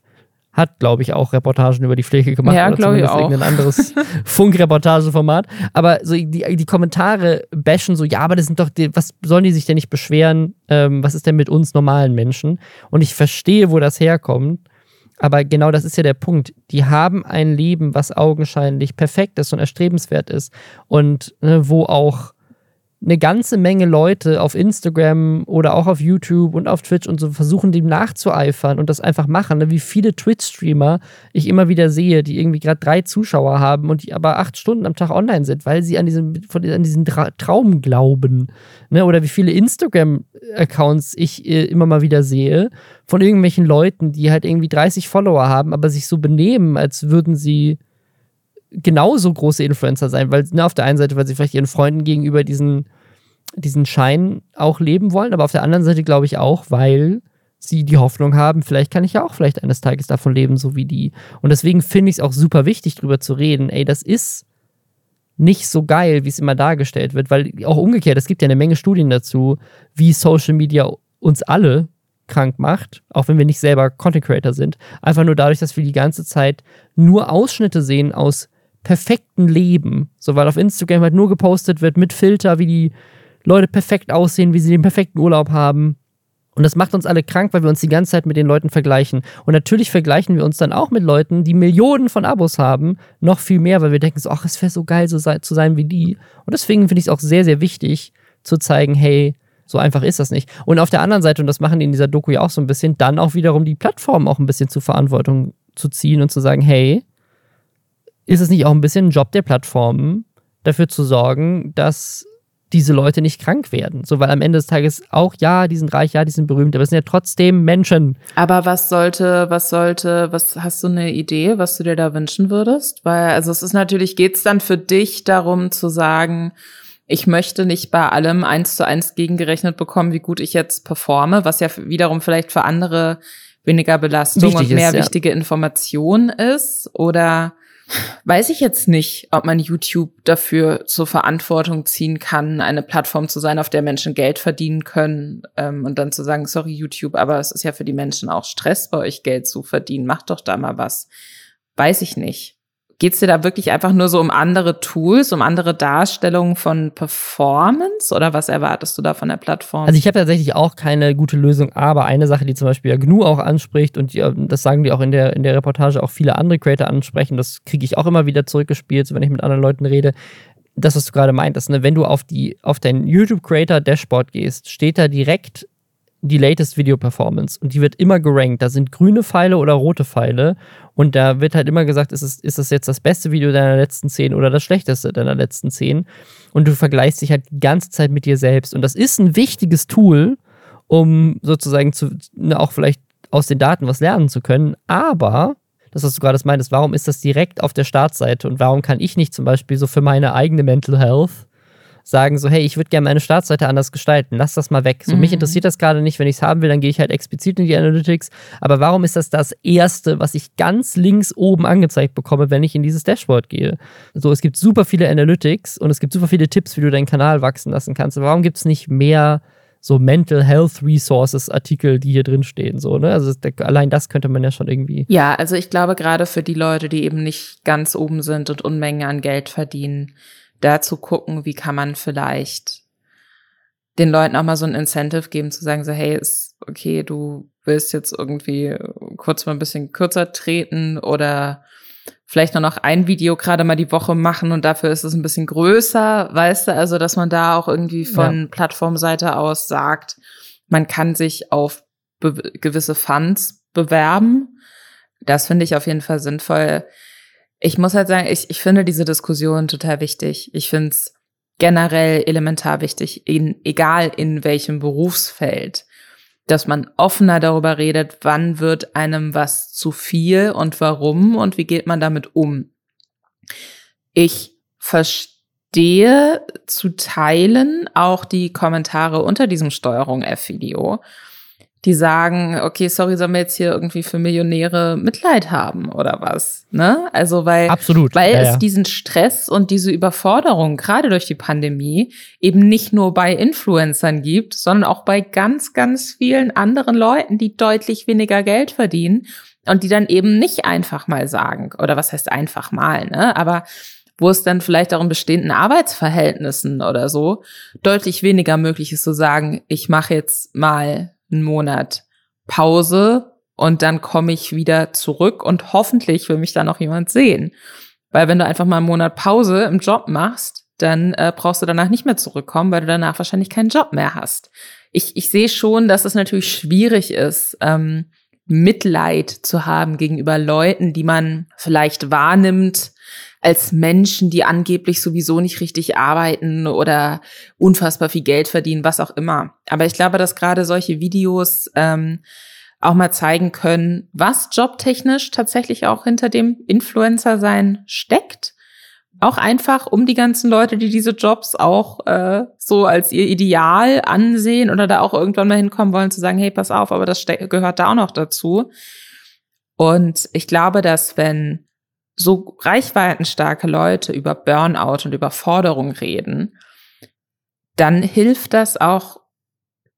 hat, glaube ich, auch Reportagen über die Pflege gemacht. Ja, glaube ich auch. Irgendein anderes Funkreportageformat. Aber so die, die Kommentare bashen so, ja, aber das sind doch, die, was sollen die sich denn nicht beschweren? Ähm, was ist denn mit uns normalen Menschen? Und ich verstehe, wo das herkommt. Aber genau das ist ja der Punkt. Die haben ein Leben, was augenscheinlich perfekt ist und erstrebenswert ist und ne, wo auch eine ganze Menge Leute auf Instagram oder auch auf YouTube und auf Twitch und so versuchen, dem nachzueifern und das einfach machen. Ne? Wie viele Twitch-Streamer ich immer wieder sehe, die irgendwie gerade drei Zuschauer haben und die aber acht Stunden am Tag online sind, weil sie an diesen, an diesen Traum glauben. Ne? Oder wie viele Instagram-Accounts ich äh, immer mal wieder sehe von irgendwelchen Leuten, die halt irgendwie 30 Follower haben, aber sich so benehmen, als würden sie genauso große Influencer sein, weil ne, auf der einen Seite, weil sie vielleicht ihren Freunden gegenüber diesen, diesen Schein auch leben wollen, aber auf der anderen Seite glaube ich auch, weil sie die Hoffnung haben, vielleicht kann ich ja auch vielleicht eines Tages davon leben, so wie die. Und deswegen finde ich es auch super wichtig, drüber zu reden. Ey, das ist nicht so geil, wie es immer dargestellt wird, weil auch umgekehrt, es gibt ja eine Menge Studien dazu, wie Social Media uns alle krank macht, auch wenn wir nicht selber Content Creator sind. Einfach nur dadurch, dass wir die ganze Zeit nur Ausschnitte sehen aus perfekten Leben. So, weil auf Instagram halt nur gepostet wird mit Filter, wie die Leute perfekt aussehen, wie sie den perfekten Urlaub haben. Und das macht uns alle krank, weil wir uns die ganze Zeit mit den Leuten vergleichen. Und natürlich vergleichen wir uns dann auch mit Leuten, die Millionen von Abos haben, noch viel mehr, weil wir denken so, ach, es wäre so geil, so sei, zu sein wie die. Und deswegen finde ich es auch sehr, sehr wichtig, zu zeigen, hey, so einfach ist das nicht. Und auf der anderen Seite, und das machen die in dieser Doku ja auch so ein bisschen, dann auch wiederum die Plattform auch ein bisschen zur Verantwortung zu ziehen und zu sagen, hey, ist es nicht auch ein bisschen ein Job der Plattformen, dafür zu sorgen, dass diese Leute nicht krank werden. So, weil am Ende des Tages auch, ja, die sind reich, ja, die sind berühmt, aber es sind ja trotzdem Menschen. Aber was sollte, was sollte, was hast du eine Idee, was du dir da wünschen würdest? Weil, also es ist natürlich, geht's dann für dich darum zu sagen, ich möchte nicht bei allem eins zu eins gegengerechnet bekommen, wie gut ich jetzt performe, was ja wiederum vielleicht für andere weniger Belastung Wichtig und mehr ist, ja. wichtige Information ist? Oder Weiß ich jetzt nicht, ob man YouTube dafür zur Verantwortung ziehen kann, eine Plattform zu sein, auf der Menschen Geld verdienen können ähm, und dann zu sagen, sorry YouTube, aber es ist ja für die Menschen auch Stress, bei euch Geld zu verdienen, macht doch da mal was. Weiß ich nicht. Geht es dir da wirklich einfach nur so um andere Tools, um andere Darstellungen von Performance oder was erwartest du da von der Plattform? Also ich habe tatsächlich auch keine gute Lösung, aber eine Sache, die zum Beispiel ja GNU auch anspricht und die, das sagen die auch in der, in der Reportage auch viele andere Creator ansprechen, das kriege ich auch immer wieder zurückgespielt, wenn ich mit anderen Leuten rede, das, was du gerade meintest, ne? wenn du auf, die, auf dein YouTube Creator Dashboard gehst, steht da direkt die latest Video Performance und die wird immer gerankt. Da sind grüne Pfeile oder rote Pfeile und da wird halt immer gesagt, ist, es, ist das jetzt das beste Video deiner letzten zehn oder das schlechteste deiner letzten zehn und du vergleichst dich halt die ganze Zeit mit dir selbst und das ist ein wichtiges Tool, um sozusagen zu, ne, auch vielleicht aus den Daten was lernen zu können. Aber, das, was du gerade meintest, warum ist das direkt auf der Startseite und warum kann ich nicht zum Beispiel so für meine eigene Mental Health sagen so, hey, ich würde gerne meine Startseite anders gestalten, lass das mal weg. So, mhm. mich interessiert das gerade nicht, wenn ich es haben will, dann gehe ich halt explizit in die Analytics. Aber warum ist das das Erste, was ich ganz links oben angezeigt bekomme, wenn ich in dieses Dashboard gehe? So, es gibt super viele Analytics und es gibt super viele Tipps, wie du deinen Kanal wachsen lassen kannst. Aber warum gibt es nicht mehr so Mental Health Resources Artikel, die hier drin stehen, so, ne? Also allein das könnte man ja schon irgendwie. Ja, also ich glaube gerade für die Leute, die eben nicht ganz oben sind und Unmengen an Geld verdienen, da zu gucken, wie kann man vielleicht den Leuten auch mal so ein Incentive geben, zu sagen, so, hey, ist okay, du willst jetzt irgendwie kurz mal ein bisschen kürzer treten oder vielleicht nur noch ein Video gerade mal die Woche machen und dafür ist es ein bisschen größer, weißt du, also dass man da auch irgendwie von ja. Plattformseite aus sagt, man kann sich auf gewisse Funds bewerben. Das finde ich auf jeden Fall sinnvoll. Ich muss halt sagen, ich, ich finde diese Diskussion total wichtig. Ich finde es generell elementar wichtig, in, egal in welchem Berufsfeld, dass man offener darüber redet, wann wird einem was zu viel und warum und wie geht man damit um. Ich verstehe zu Teilen auch die Kommentare unter diesem Steuerung F-Video die sagen, okay, sorry, sollen wir jetzt hier irgendwie für Millionäre Mitleid haben oder was? Ne? Also weil, Absolut. weil ja, es ja. diesen Stress und diese Überforderung gerade durch die Pandemie eben nicht nur bei Influencern gibt, sondern auch bei ganz, ganz vielen anderen Leuten, die deutlich weniger Geld verdienen und die dann eben nicht einfach mal sagen, oder was heißt einfach mal, ne? Aber wo es dann vielleicht auch in bestehenden Arbeitsverhältnissen oder so deutlich weniger möglich ist zu sagen, ich mache jetzt mal einen Monat Pause und dann komme ich wieder zurück und hoffentlich will mich da noch jemand sehen. Weil wenn du einfach mal einen Monat Pause im Job machst, dann äh, brauchst du danach nicht mehr zurückkommen, weil du danach wahrscheinlich keinen Job mehr hast. Ich, ich sehe schon, dass es natürlich schwierig ist, ähm, Mitleid zu haben gegenüber Leuten, die man vielleicht wahrnimmt, als Menschen, die angeblich sowieso nicht richtig arbeiten oder unfassbar viel Geld verdienen, was auch immer. Aber ich glaube, dass gerade solche Videos ähm, auch mal zeigen können, was jobtechnisch tatsächlich auch hinter dem Influencer-Sein steckt. Auch einfach um die ganzen Leute, die diese Jobs auch äh, so als ihr Ideal ansehen oder da auch irgendwann mal hinkommen wollen, zu sagen, hey, pass auf, aber das gehört da auch noch dazu. Und ich glaube, dass wenn so reichweitenstarke Leute über Burnout und Überforderung reden, dann hilft das auch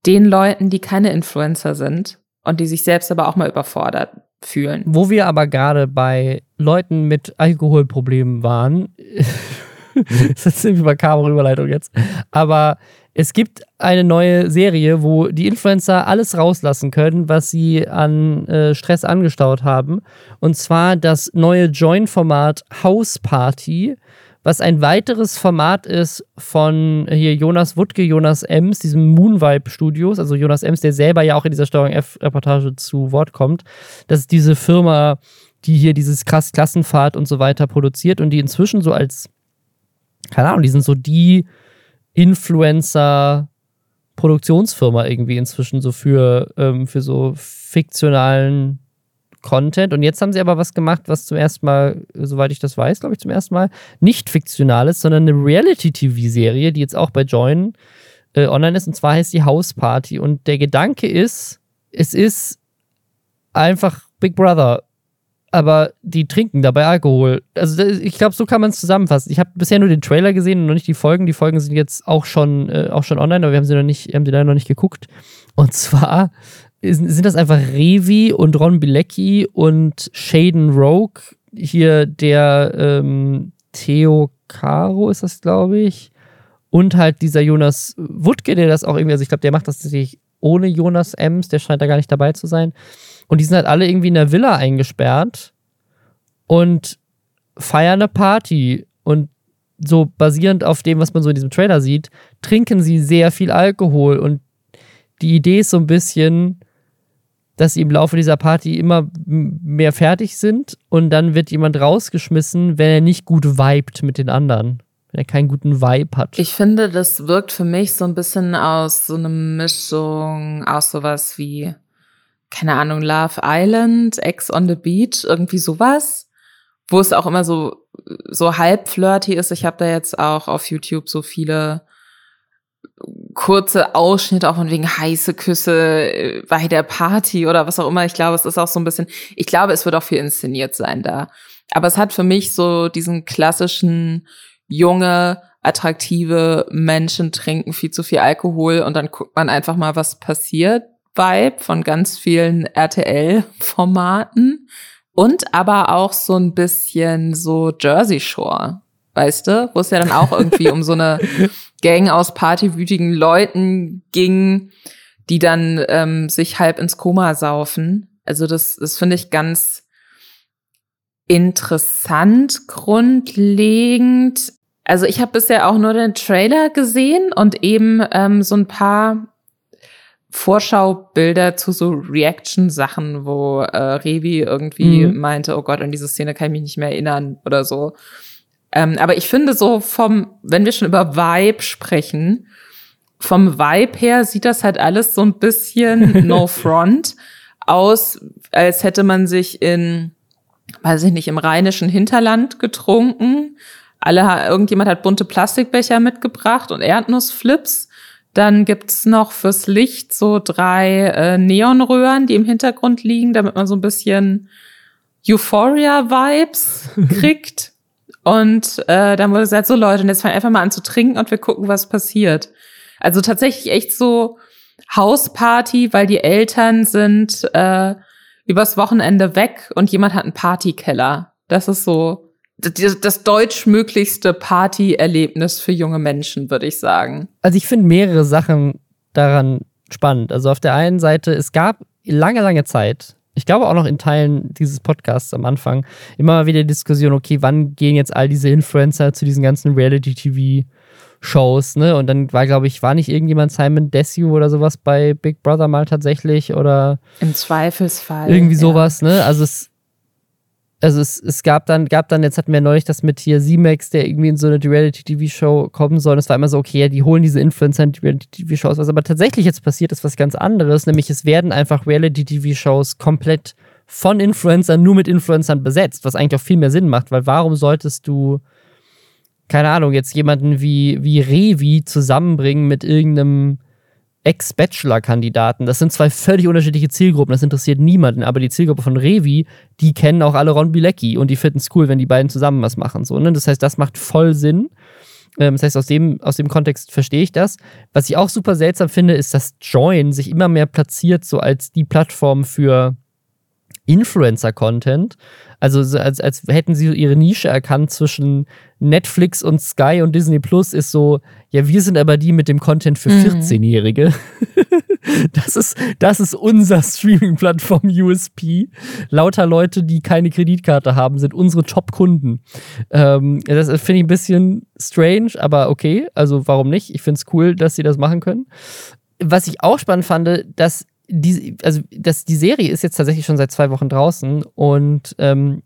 den Leuten, die keine Influencer sind und die sich selbst aber auch mal überfordert fühlen. Wo wir aber gerade bei Leuten mit Alkoholproblemen waren, das ist eine makabere Überleitung jetzt, aber es gibt eine neue Serie, wo die Influencer alles rauslassen können, was sie an äh, Stress angestaut haben. Und zwar das neue Join-Format House Party, was ein weiteres Format ist von hier Jonas Wuttke, Jonas Ems, diesem Moonvibe Studios, also Jonas Ems, der selber ja auch in dieser Steuerung F-Reportage zu Wort kommt. Das ist diese Firma, die hier dieses krass Klassenfahrt und so weiter produziert und die inzwischen so als, keine Ahnung, die sind so die Influencer-Produktionsfirma irgendwie inzwischen so für, ähm, für so fiktionalen Content. Und jetzt haben sie aber was gemacht, was zum ersten Mal, soweit ich das weiß, glaube ich, zum ersten Mal nicht fiktional ist, sondern eine Reality-TV-Serie, die jetzt auch bei Join äh, online ist. Und zwar heißt die House Party. Und der Gedanke ist, es ist einfach Big Brother aber die trinken dabei Alkohol. Also ich glaube, so kann man es zusammenfassen. Ich habe bisher nur den Trailer gesehen und noch nicht die Folgen. Die Folgen sind jetzt auch schon, äh, auch schon online, aber wir haben sie noch nicht, haben sie leider noch nicht geguckt. Und zwar sind das einfach Revi und Ron Bilecki und Shaden Rogue. Hier der ähm, Theo Caro ist das, glaube ich. Und halt dieser Jonas Wuttke, der das auch irgendwie, also ich glaube, der macht das tatsächlich ohne Jonas Ems, der scheint da gar nicht dabei zu sein. Und die sind halt alle irgendwie in der Villa eingesperrt und feiern eine Party. Und so basierend auf dem, was man so in diesem Trailer sieht, trinken sie sehr viel Alkohol. Und die Idee ist so ein bisschen, dass sie im Laufe dieser Party immer mehr fertig sind und dann wird jemand rausgeschmissen, wenn er nicht gut vibet mit den anderen. wenn er keinen guten Vibe hat. Ich finde, das wirkt für mich so ein bisschen aus so einer Mischung aus sowas wie, keine Ahnung, Love Island, Ex on the Beach, irgendwie sowas, wo es auch immer so, so halb flirty ist. Ich habe da jetzt auch auf YouTube so viele kurze Ausschnitte auch von wegen heiße Küsse äh, bei der Party oder was auch immer. Ich glaube, es ist auch so ein bisschen, ich glaube, es wird auch viel inszeniert sein da. Aber es hat für mich so diesen klassischen junge, attraktive Menschen trinken viel zu viel Alkohol und dann guckt man einfach mal, was passiert. Vibe von ganz vielen RTL-Formaten und aber auch so ein bisschen so Jersey Shore, weißt du, wo es ja dann auch irgendwie um so eine Gang aus partywütigen Leuten ging, die dann ähm, sich halb ins Koma saufen. Also das, das finde ich ganz interessant, grundlegend. Also ich habe bisher auch nur den Trailer gesehen und eben ähm, so ein paar Vorschaubilder zu so Reaction-Sachen, wo äh, Revi irgendwie mhm. meinte, oh Gott, an diese Szene kann ich mich nicht mehr erinnern oder so. Ähm, aber ich finde so vom, wenn wir schon über Vibe sprechen, vom Vibe her sieht das halt alles so ein bisschen no front aus, als hätte man sich in, weiß ich nicht, im rheinischen Hinterland getrunken. Alle, irgendjemand hat bunte Plastikbecher mitgebracht und Erdnussflips. Dann gibt's noch fürs Licht so drei äh, Neonröhren, die im Hintergrund liegen, damit man so ein bisschen Euphoria-Vibes kriegt. Und äh, dann wurde gesagt, so Leute, und jetzt fangen einfach mal an zu trinken und wir gucken, was passiert. Also tatsächlich echt so Hausparty, weil die Eltern sind äh, übers Wochenende weg und jemand hat einen Partykeller. Das ist so das, deutschmöglichste Partyerlebnis für junge Menschen, würde ich sagen. Also ich finde mehrere Sachen daran spannend. Also auf der einen Seite, es gab lange, lange Zeit, ich glaube auch noch in Teilen dieses Podcasts am Anfang, immer mal wieder Diskussion, okay, wann gehen jetzt all diese Influencer zu diesen ganzen Reality-TV-Shows, ne? Und dann war, glaube ich, war nicht irgendjemand Simon Desue oder sowas bei Big Brother mal tatsächlich oder im Zweifelsfall. Irgendwie sowas, ja. ne? Also es also es, es gab dann, gab dann, jetzt hatten wir neulich das mit hier Z-Max, der irgendwie in so eine Reality-TV-Show kommen soll. Und es war immer so, okay, ja, die holen diese Influencer in Reality-TV-Shows. Was aber tatsächlich jetzt passiert ist, was ganz anderes, nämlich es werden einfach Reality-TV-Shows komplett von Influencern nur mit Influencern besetzt, was eigentlich auch viel mehr Sinn macht, weil warum solltest du, keine Ahnung, jetzt jemanden wie, wie Revi zusammenbringen mit irgendeinem Ex-Bachelor-Kandidaten. Das sind zwei völlig unterschiedliche Zielgruppen. Das interessiert niemanden. Aber die Zielgruppe von Revi, die kennen auch alle Ron Bilecki und die finden es cool, wenn die beiden zusammen was machen. So, ne? Das heißt, das macht voll Sinn. Ähm, das heißt, aus dem, aus dem Kontext verstehe ich das. Was ich auch super seltsam finde, ist, dass Join sich immer mehr platziert, so als die Plattform für Influencer-Content. Also als, als hätten sie ihre Nische erkannt zwischen Netflix und Sky und Disney Plus ist so, ja, wir sind aber die mit dem Content für mhm. 14-Jährige. das, ist, das ist unser Streaming-Plattform USP. Lauter Leute, die keine Kreditkarte haben, sind unsere Top-Kunden. Ähm, das finde ich ein bisschen strange, aber okay. Also warum nicht? Ich finde es cool, dass sie das machen können. Was ich auch spannend fand, dass die, also das, die Serie ist jetzt tatsächlich schon seit zwei Wochen draußen und ähm,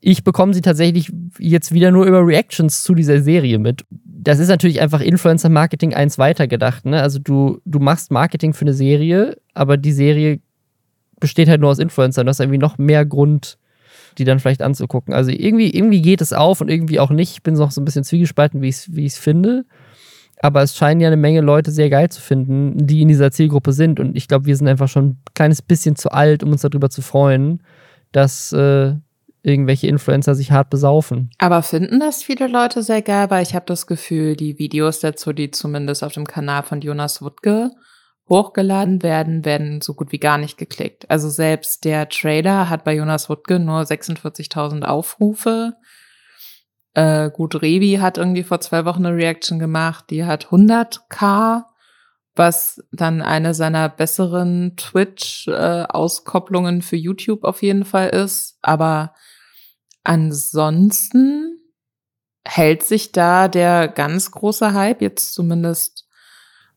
ich bekomme sie tatsächlich jetzt wieder nur über Reactions zu dieser Serie mit. Das ist natürlich einfach Influencer-Marketing eins weitergedacht. Ne? Also du, du machst Marketing für eine Serie, aber die Serie besteht halt nur aus Influencern. Du hast irgendwie noch mehr Grund, die dann vielleicht anzugucken. Also irgendwie, irgendwie geht es auf und irgendwie auch nicht. Ich bin noch so ein bisschen zwiegespalten, wie ich es wie finde. Aber es scheinen ja eine Menge Leute sehr geil zu finden, die in dieser Zielgruppe sind. Und ich glaube, wir sind einfach schon ein kleines bisschen zu alt, um uns darüber zu freuen, dass äh, irgendwelche Influencer sich hart besaufen. Aber finden das viele Leute sehr geil, weil ich habe das Gefühl, die Videos dazu, die zumindest auf dem Kanal von Jonas Wuttke hochgeladen werden, werden so gut wie gar nicht geklickt. Also selbst der Trailer hat bei Jonas Wuttke nur 46.000 Aufrufe. Äh, gut, Revi hat irgendwie vor zwei Wochen eine Reaction gemacht, die hat 100k, was dann eine seiner besseren Twitch-Auskopplungen äh, für YouTube auf jeden Fall ist. Aber ansonsten hält sich da der ganz große Hype, jetzt zumindest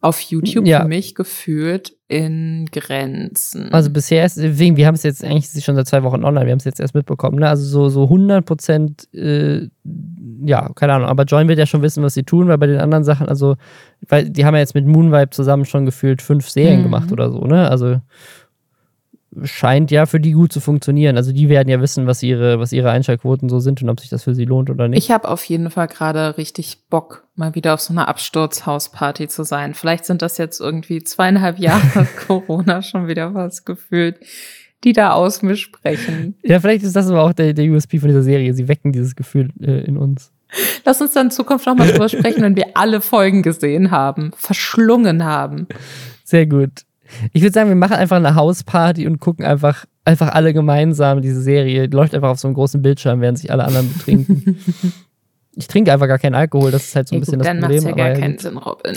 auf YouTube Ja. für mich gefühlt in Grenzen. Also bisher ist, deswegen, wir haben es jetzt eigentlich schon seit zwei Wochen online, wir haben es jetzt erst mitbekommen, ne? Also so, so 100 Prozent, äh, ja, keine Ahnung, aber Join wird ja schon wissen, was sie tun, weil bei den anderen Sachen, also, weil die haben ja jetzt mit Moonvibe zusammen schon gefühlt fünf Serien Mhm. gemacht oder so, ne? Also scheint ja für die gut zu funktionieren. Also die werden ja wissen, was ihre, was ihre Einschaltquoten so sind und ob sich das für sie lohnt oder nicht. ich habe auf jeden Fall gerade richtig Bock, mal wieder auf so einer Absturzhausparty zu sein. Vielleicht sind das jetzt irgendwie zweieinhalb Jahre Corona schon wieder was gefühlt, die da aus mir sprechen. ja, vielleicht ist das aber auch der, der USP von dieser Serie. Sie wecken dieses Gefühl äh, in uns. Lass uns dann in Zukunft noch mal drüber sprechen, wenn wir alle Folgen gesehen haben, verschlungen haben. Sehr gut. Ich würde sagen, wir machen einfach eine Hausparty und gucken einfach, einfach alle gemeinsam diese Serie. Die läuft einfach auf so einem großen Bildschirm, während sich alle anderen betrinken. ich trinke einfach gar keinen Alkohol, das ist halt so ein Ja, bisschen gut, das dann Problem. macht's ja gar keinen. Sinn, Robin.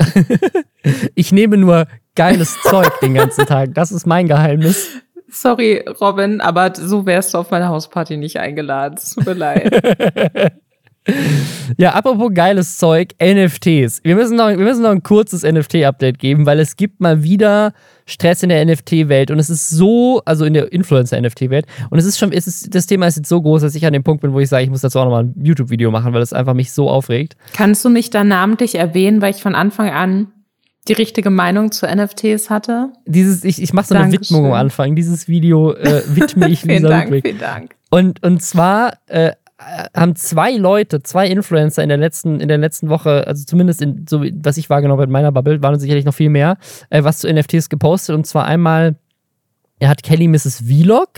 ich nehme nur geiles Zeug den ganzen Tag. Das ist mein Geheimnis. Sorry, Robin, aber so wärst du auf meine Hausparty nicht eingeladen. Es tut mir leid. Ja, apropos geiles Zeug, NFTs. Wir müssen noch, wir müssen noch ein kurzes NFT-Update geben, weil es gibt mal wieder Stress in der NFT-Welt und es ist so, also in der Influencer-NFT-Welt und es ist schon, es ist, das Thema ist jetzt so groß, dass ich an dem Punkt bin, wo ich sage, ich muss dazu auch nochmal ein YouTube-Video machen, weil es einfach mich so aufregt. Kannst du mich da namentlich erwähnen, weil ich von Anfang an die richtige Meinung zu NFTs hatte? Dieses, ich, ich mache so eine Dankeschön. Widmung am Anfang. Dieses Video äh, widme ich vielen Lisa Dank, Ludwig. vielen Dank. Und, und zwar äh, haben zwei Leute, zwei Influencer in der letzten, in der letzten Woche, also zumindest in, so was ich wahrgenommen habe in meiner Bubble, waren sicherlich noch viel mehr, äh, was zu NFTs gepostet. Und zwar einmal, er hat Kelly Mrs. Vlog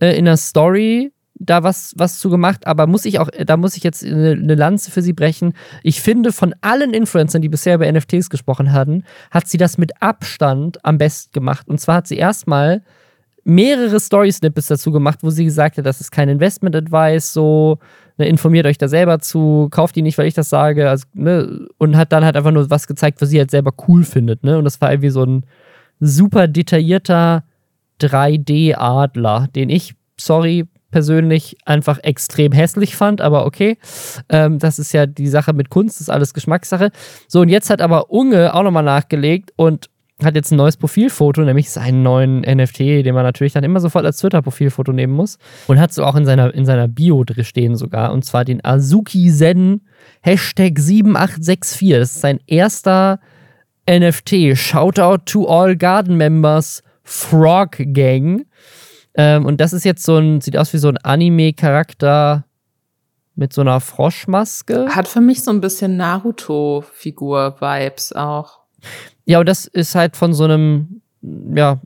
äh, in der Story da was, was zu gemacht, aber muss ich auch, da muss ich jetzt eine, eine Lanze für sie brechen. Ich finde, von allen Influencern, die bisher über NFTs gesprochen hatten, hat sie das mit Abstand am besten gemacht. Und zwar hat sie erstmal mehrere Story-Snippets dazu gemacht, wo sie gesagt hat, das ist kein Investment-Advice, so, ne, informiert euch da selber zu, kauft die nicht, weil ich das sage, also, ne, und hat dann halt einfach nur was gezeigt, was sie halt selber cool findet, ne, und das war irgendwie so ein super detaillierter 3D-Adler, den ich, sorry, persönlich einfach extrem hässlich fand, aber okay. Ähm, das ist ja die Sache mit Kunst, ist alles Geschmackssache. So, und jetzt hat aber Unge auch nochmal nachgelegt und hat jetzt ein neues Profilfoto, nämlich seinen neuen NFT, den man natürlich dann immer sofort als Twitter-Profilfoto nehmen muss. Und hat so auch in seiner, in seiner Bio drin stehen sogar, und zwar den Azuki Zen Hashtag 7864. Das ist sein erster NFT. Shoutout to all Garden Members, Frog Gang. Ähm, und das ist jetzt so ein, sieht aus wie so ein Anime-Charakter mit so einer Froschmaske. Hat für mich so ein bisschen Naruto-Figur-Vibes auch. Ja, und das ist halt von so einem, ja,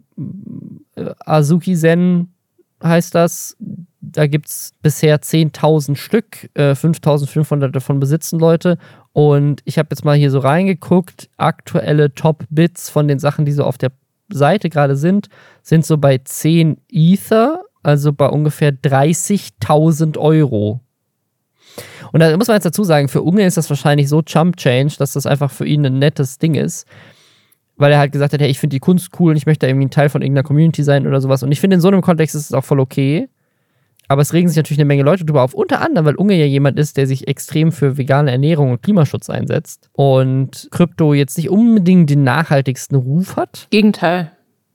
Azuki Zen heißt das. Da gibt es bisher 10.000 Stück, äh, 5.500 davon besitzen Leute. Und ich habe jetzt mal hier so reingeguckt. Aktuelle Top-Bits von den Sachen, die so auf der Seite gerade sind, sind so bei 10 Ether, also bei ungefähr 30.000 Euro. Und da muss man jetzt dazu sagen, für Unge ist das wahrscheinlich so Chump Change, dass das einfach für ihn ein nettes Ding ist. Weil er halt gesagt hat, hey, ich finde die Kunst cool und ich möchte irgendwie ein Teil von irgendeiner Community sein oder sowas. Und ich finde, in so einem Kontext ist es auch voll okay. Aber es regen sich natürlich eine Menge Leute drüber auf. Unter anderem, weil Unge ja jemand ist, der sich extrem für vegane Ernährung und Klimaschutz einsetzt. Und Krypto jetzt nicht unbedingt den nachhaltigsten Ruf hat. Gegenteil.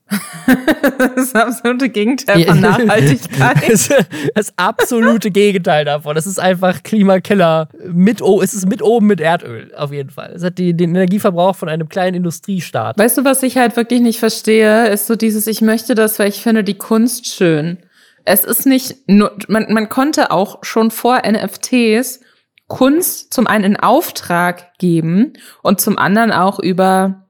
das absolute Gegenteil von. Nachhaltigkeit. Das, das absolute Gegenteil davon. Es ist einfach Klimakiller mit, o es ist mit oben mit Erdöl, auf jeden Fall. Es hat die, den Energieverbrauch von einem kleinen Industriestaat. Weißt du, was ich halt wirklich nicht verstehe, ist so dieses, ich möchte das, weil ich finde die Kunst schön. Es ist nicht nur, man, man konnte auch schon vor NFTs Kunst zum einen in Auftrag geben und zum anderen auch über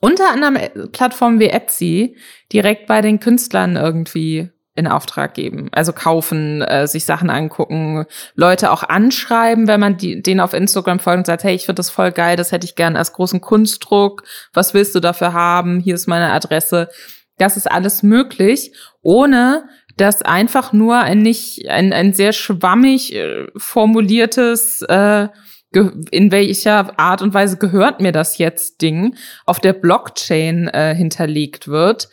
unter anderem äh, Plattformen wie Etsy direkt bei den Künstlern irgendwie in Auftrag geben. Also kaufen, äh, sich Sachen angucken, Leute auch anschreiben, wenn man die, denen auf Instagram folgt und sagt, hey, ich finde das voll geil, das hätte ich gern als großen Kunstdruck. Was willst du dafür haben? Hier ist meine Adresse. Das ist alles möglich, ohne dass einfach nur ein nicht ein, ein sehr schwammig äh, formuliertes äh, in welcher Art und Weise gehört mir das jetzt Ding auf der Blockchain äh, hinterlegt wird.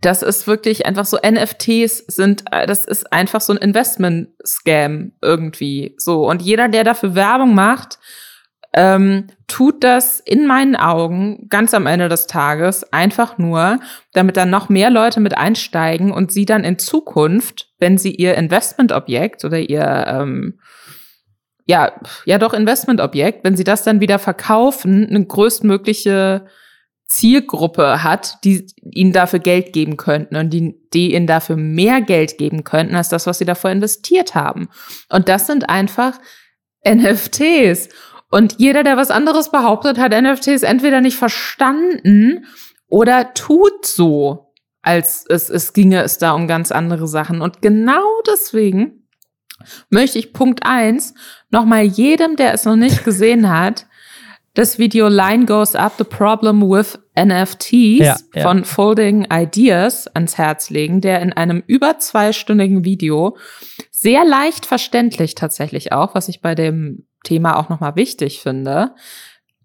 Das ist wirklich einfach so NFTs sind äh, das ist einfach so ein Investment Scam irgendwie so und jeder der dafür Werbung macht ähm, tut das in meinen Augen ganz am Ende des Tages einfach nur, damit dann noch mehr Leute mit einsteigen und sie dann in Zukunft, wenn sie ihr Investmentobjekt oder ihr ähm, ja, ja doch Investmentobjekt, wenn sie das dann wieder verkaufen, eine größtmögliche Zielgruppe hat, die ihnen dafür Geld geben könnten und die, die ihnen dafür mehr Geld geben könnten als das, was sie davor investiert haben. Und das sind einfach NFTs. Und jeder, der was anderes behauptet, hat NFTs entweder nicht verstanden oder tut so, als es, es ginge es da um ganz andere Sachen. Und genau deswegen möchte ich Punkt eins nochmal jedem, der es noch nicht gesehen hat, das Video Line Goes Up, The Problem with NFTs ja, ja. von Folding Ideas ans Herz legen, der in einem über zweistündigen Video sehr leicht verständlich tatsächlich auch, was ich bei dem Thema auch nochmal wichtig finde,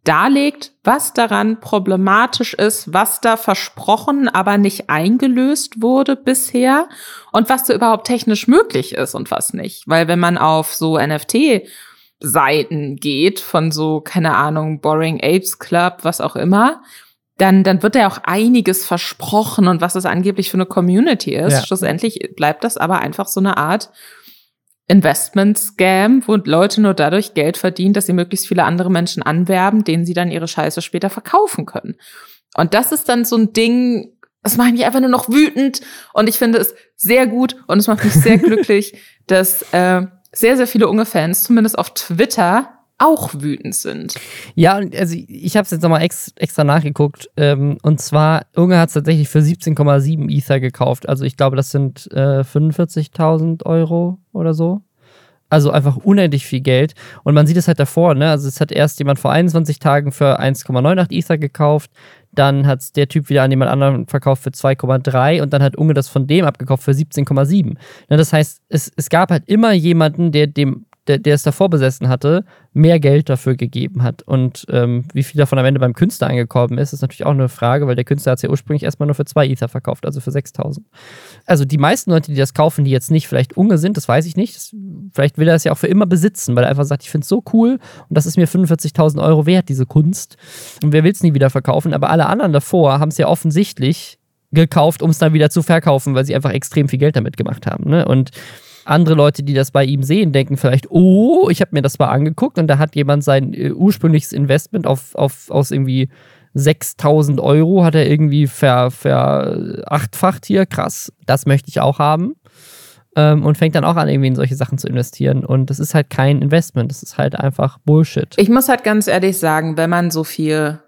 darlegt, was daran problematisch ist, was da versprochen, aber nicht eingelöst wurde bisher und was da überhaupt technisch möglich ist und was nicht. Weil wenn man auf so NFT Seiten geht von so, keine Ahnung, Boring Apes Club, was auch immer, dann, dann wird ja auch einiges versprochen und was es angeblich für eine Community ist. Ja. Schlussendlich bleibt das aber einfach so eine Art Investment-Scam, wo Leute nur dadurch Geld verdienen, dass sie möglichst viele andere Menschen anwerben, denen sie dann ihre Scheiße später verkaufen können. Und das ist dann so ein Ding, das macht mich einfach nur noch wütend und ich finde es sehr gut und es macht mich sehr glücklich, dass äh, sehr, sehr viele unge Fans, zumindest auf Twitter, auch wütend sind. Ja, also ich habe es jetzt nochmal ex, extra nachgeguckt. Ähm, und zwar, Unge hat es tatsächlich für 17,7 Ether gekauft. Also ich glaube, das sind äh, 45.000 Euro oder so. Also einfach unendlich viel Geld. Und man sieht es halt davor, ne? Also es hat erst jemand vor 21 Tagen für 1,98 Ether gekauft. Dann hat es der Typ wieder an jemand anderen verkauft für 2,3 und dann hat Unge das von dem abgekauft für 17,7. Ne, das heißt, es, es gab halt immer jemanden, der dem der, der es davor besessen hatte, mehr Geld dafür gegeben hat. Und ähm, wie viel davon am Ende beim Künstler angekommen ist, ist natürlich auch eine Frage, weil der Künstler hat es ja ursprünglich erstmal nur für zwei Ether verkauft, also für 6000. Also die meisten Leute, die das kaufen, die jetzt nicht vielleicht unge sind, das weiß ich nicht. Das, vielleicht will er es ja auch für immer besitzen, weil er einfach sagt, ich finde es so cool und das ist mir 45.000 Euro wert, diese Kunst. Und wer will es nie wieder verkaufen? Aber alle anderen davor haben es ja offensichtlich gekauft, um es dann wieder zu verkaufen, weil sie einfach extrem viel Geld damit gemacht haben. Ne? Und andere Leute, die das bei ihm sehen, denken vielleicht, oh, ich habe mir das mal angeguckt und da hat jemand sein äh, ursprüngliches Investment auf, auf, aus irgendwie 6000 Euro hat er irgendwie ver, verachtfacht hier. Krass, das möchte ich auch haben. Ähm, und fängt dann auch an, irgendwie in solche Sachen zu investieren. Und das ist halt kein Investment, das ist halt einfach Bullshit. Ich muss halt ganz ehrlich sagen, wenn man so viel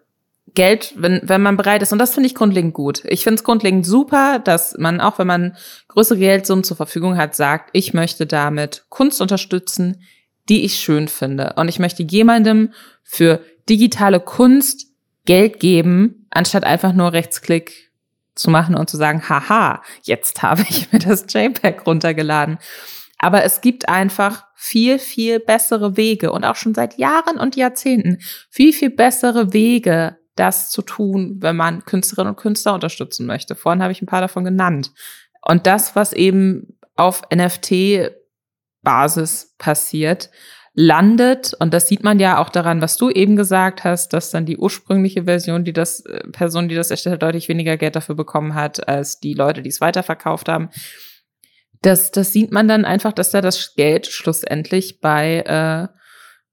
Geld, wenn, wenn man bereit ist. Und das finde ich grundlegend gut. Ich finde es grundlegend super, dass man, auch wenn man größere Geldsummen zur Verfügung hat, sagt, ich möchte damit Kunst unterstützen, die ich schön finde. Und ich möchte jemandem für digitale Kunst Geld geben, anstatt einfach nur Rechtsklick zu machen und zu sagen, haha, jetzt habe ich mir das JPEG runtergeladen. Aber es gibt einfach viel, viel bessere Wege und auch schon seit Jahren und Jahrzehnten viel, viel bessere Wege, das zu tun, wenn man Künstlerinnen und Künstler unterstützen möchte. Vorhin habe ich ein paar davon genannt. Und das, was eben auf NFT-Basis passiert, landet, und das sieht man ja auch daran, was du eben gesagt hast, dass dann die ursprüngliche Version, die das, äh, Person, die das erstellt hat, deutlich weniger Geld dafür bekommen hat, als die Leute, die es weiterverkauft haben. Das, das sieht man dann einfach, dass da das Geld schlussendlich bei äh,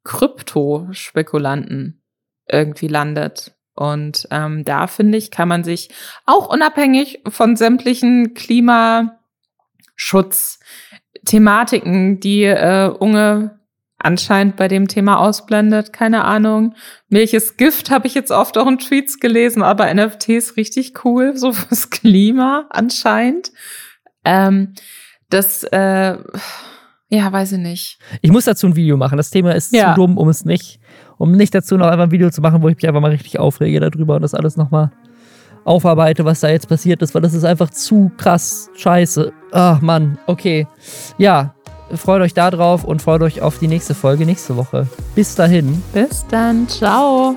Kryptospekulanten irgendwie landet. Und ähm, da finde ich, kann man sich auch unabhängig von sämtlichen Klimaschutzthematiken, die äh, Unge anscheinend bei dem Thema ausblendet, keine Ahnung. Milch ist Gift, habe ich jetzt oft auch in Tweets gelesen, aber NFT ist richtig cool, so fürs Klima anscheinend. Ähm, das, äh, ja, weiß ich nicht. Ich muss dazu ein Video machen. Das Thema ist ja. zu dumm, um es nicht um nicht dazu noch einfach ein Video zu machen, wo ich mich einfach mal richtig aufrege darüber und das alles nochmal aufarbeite, was da jetzt passiert ist, weil das ist einfach zu krass scheiße. Ach Mann, okay. Ja, freut euch da drauf und freut euch auf die nächste Folge nächste Woche. Bis dahin. Bis dann, ciao.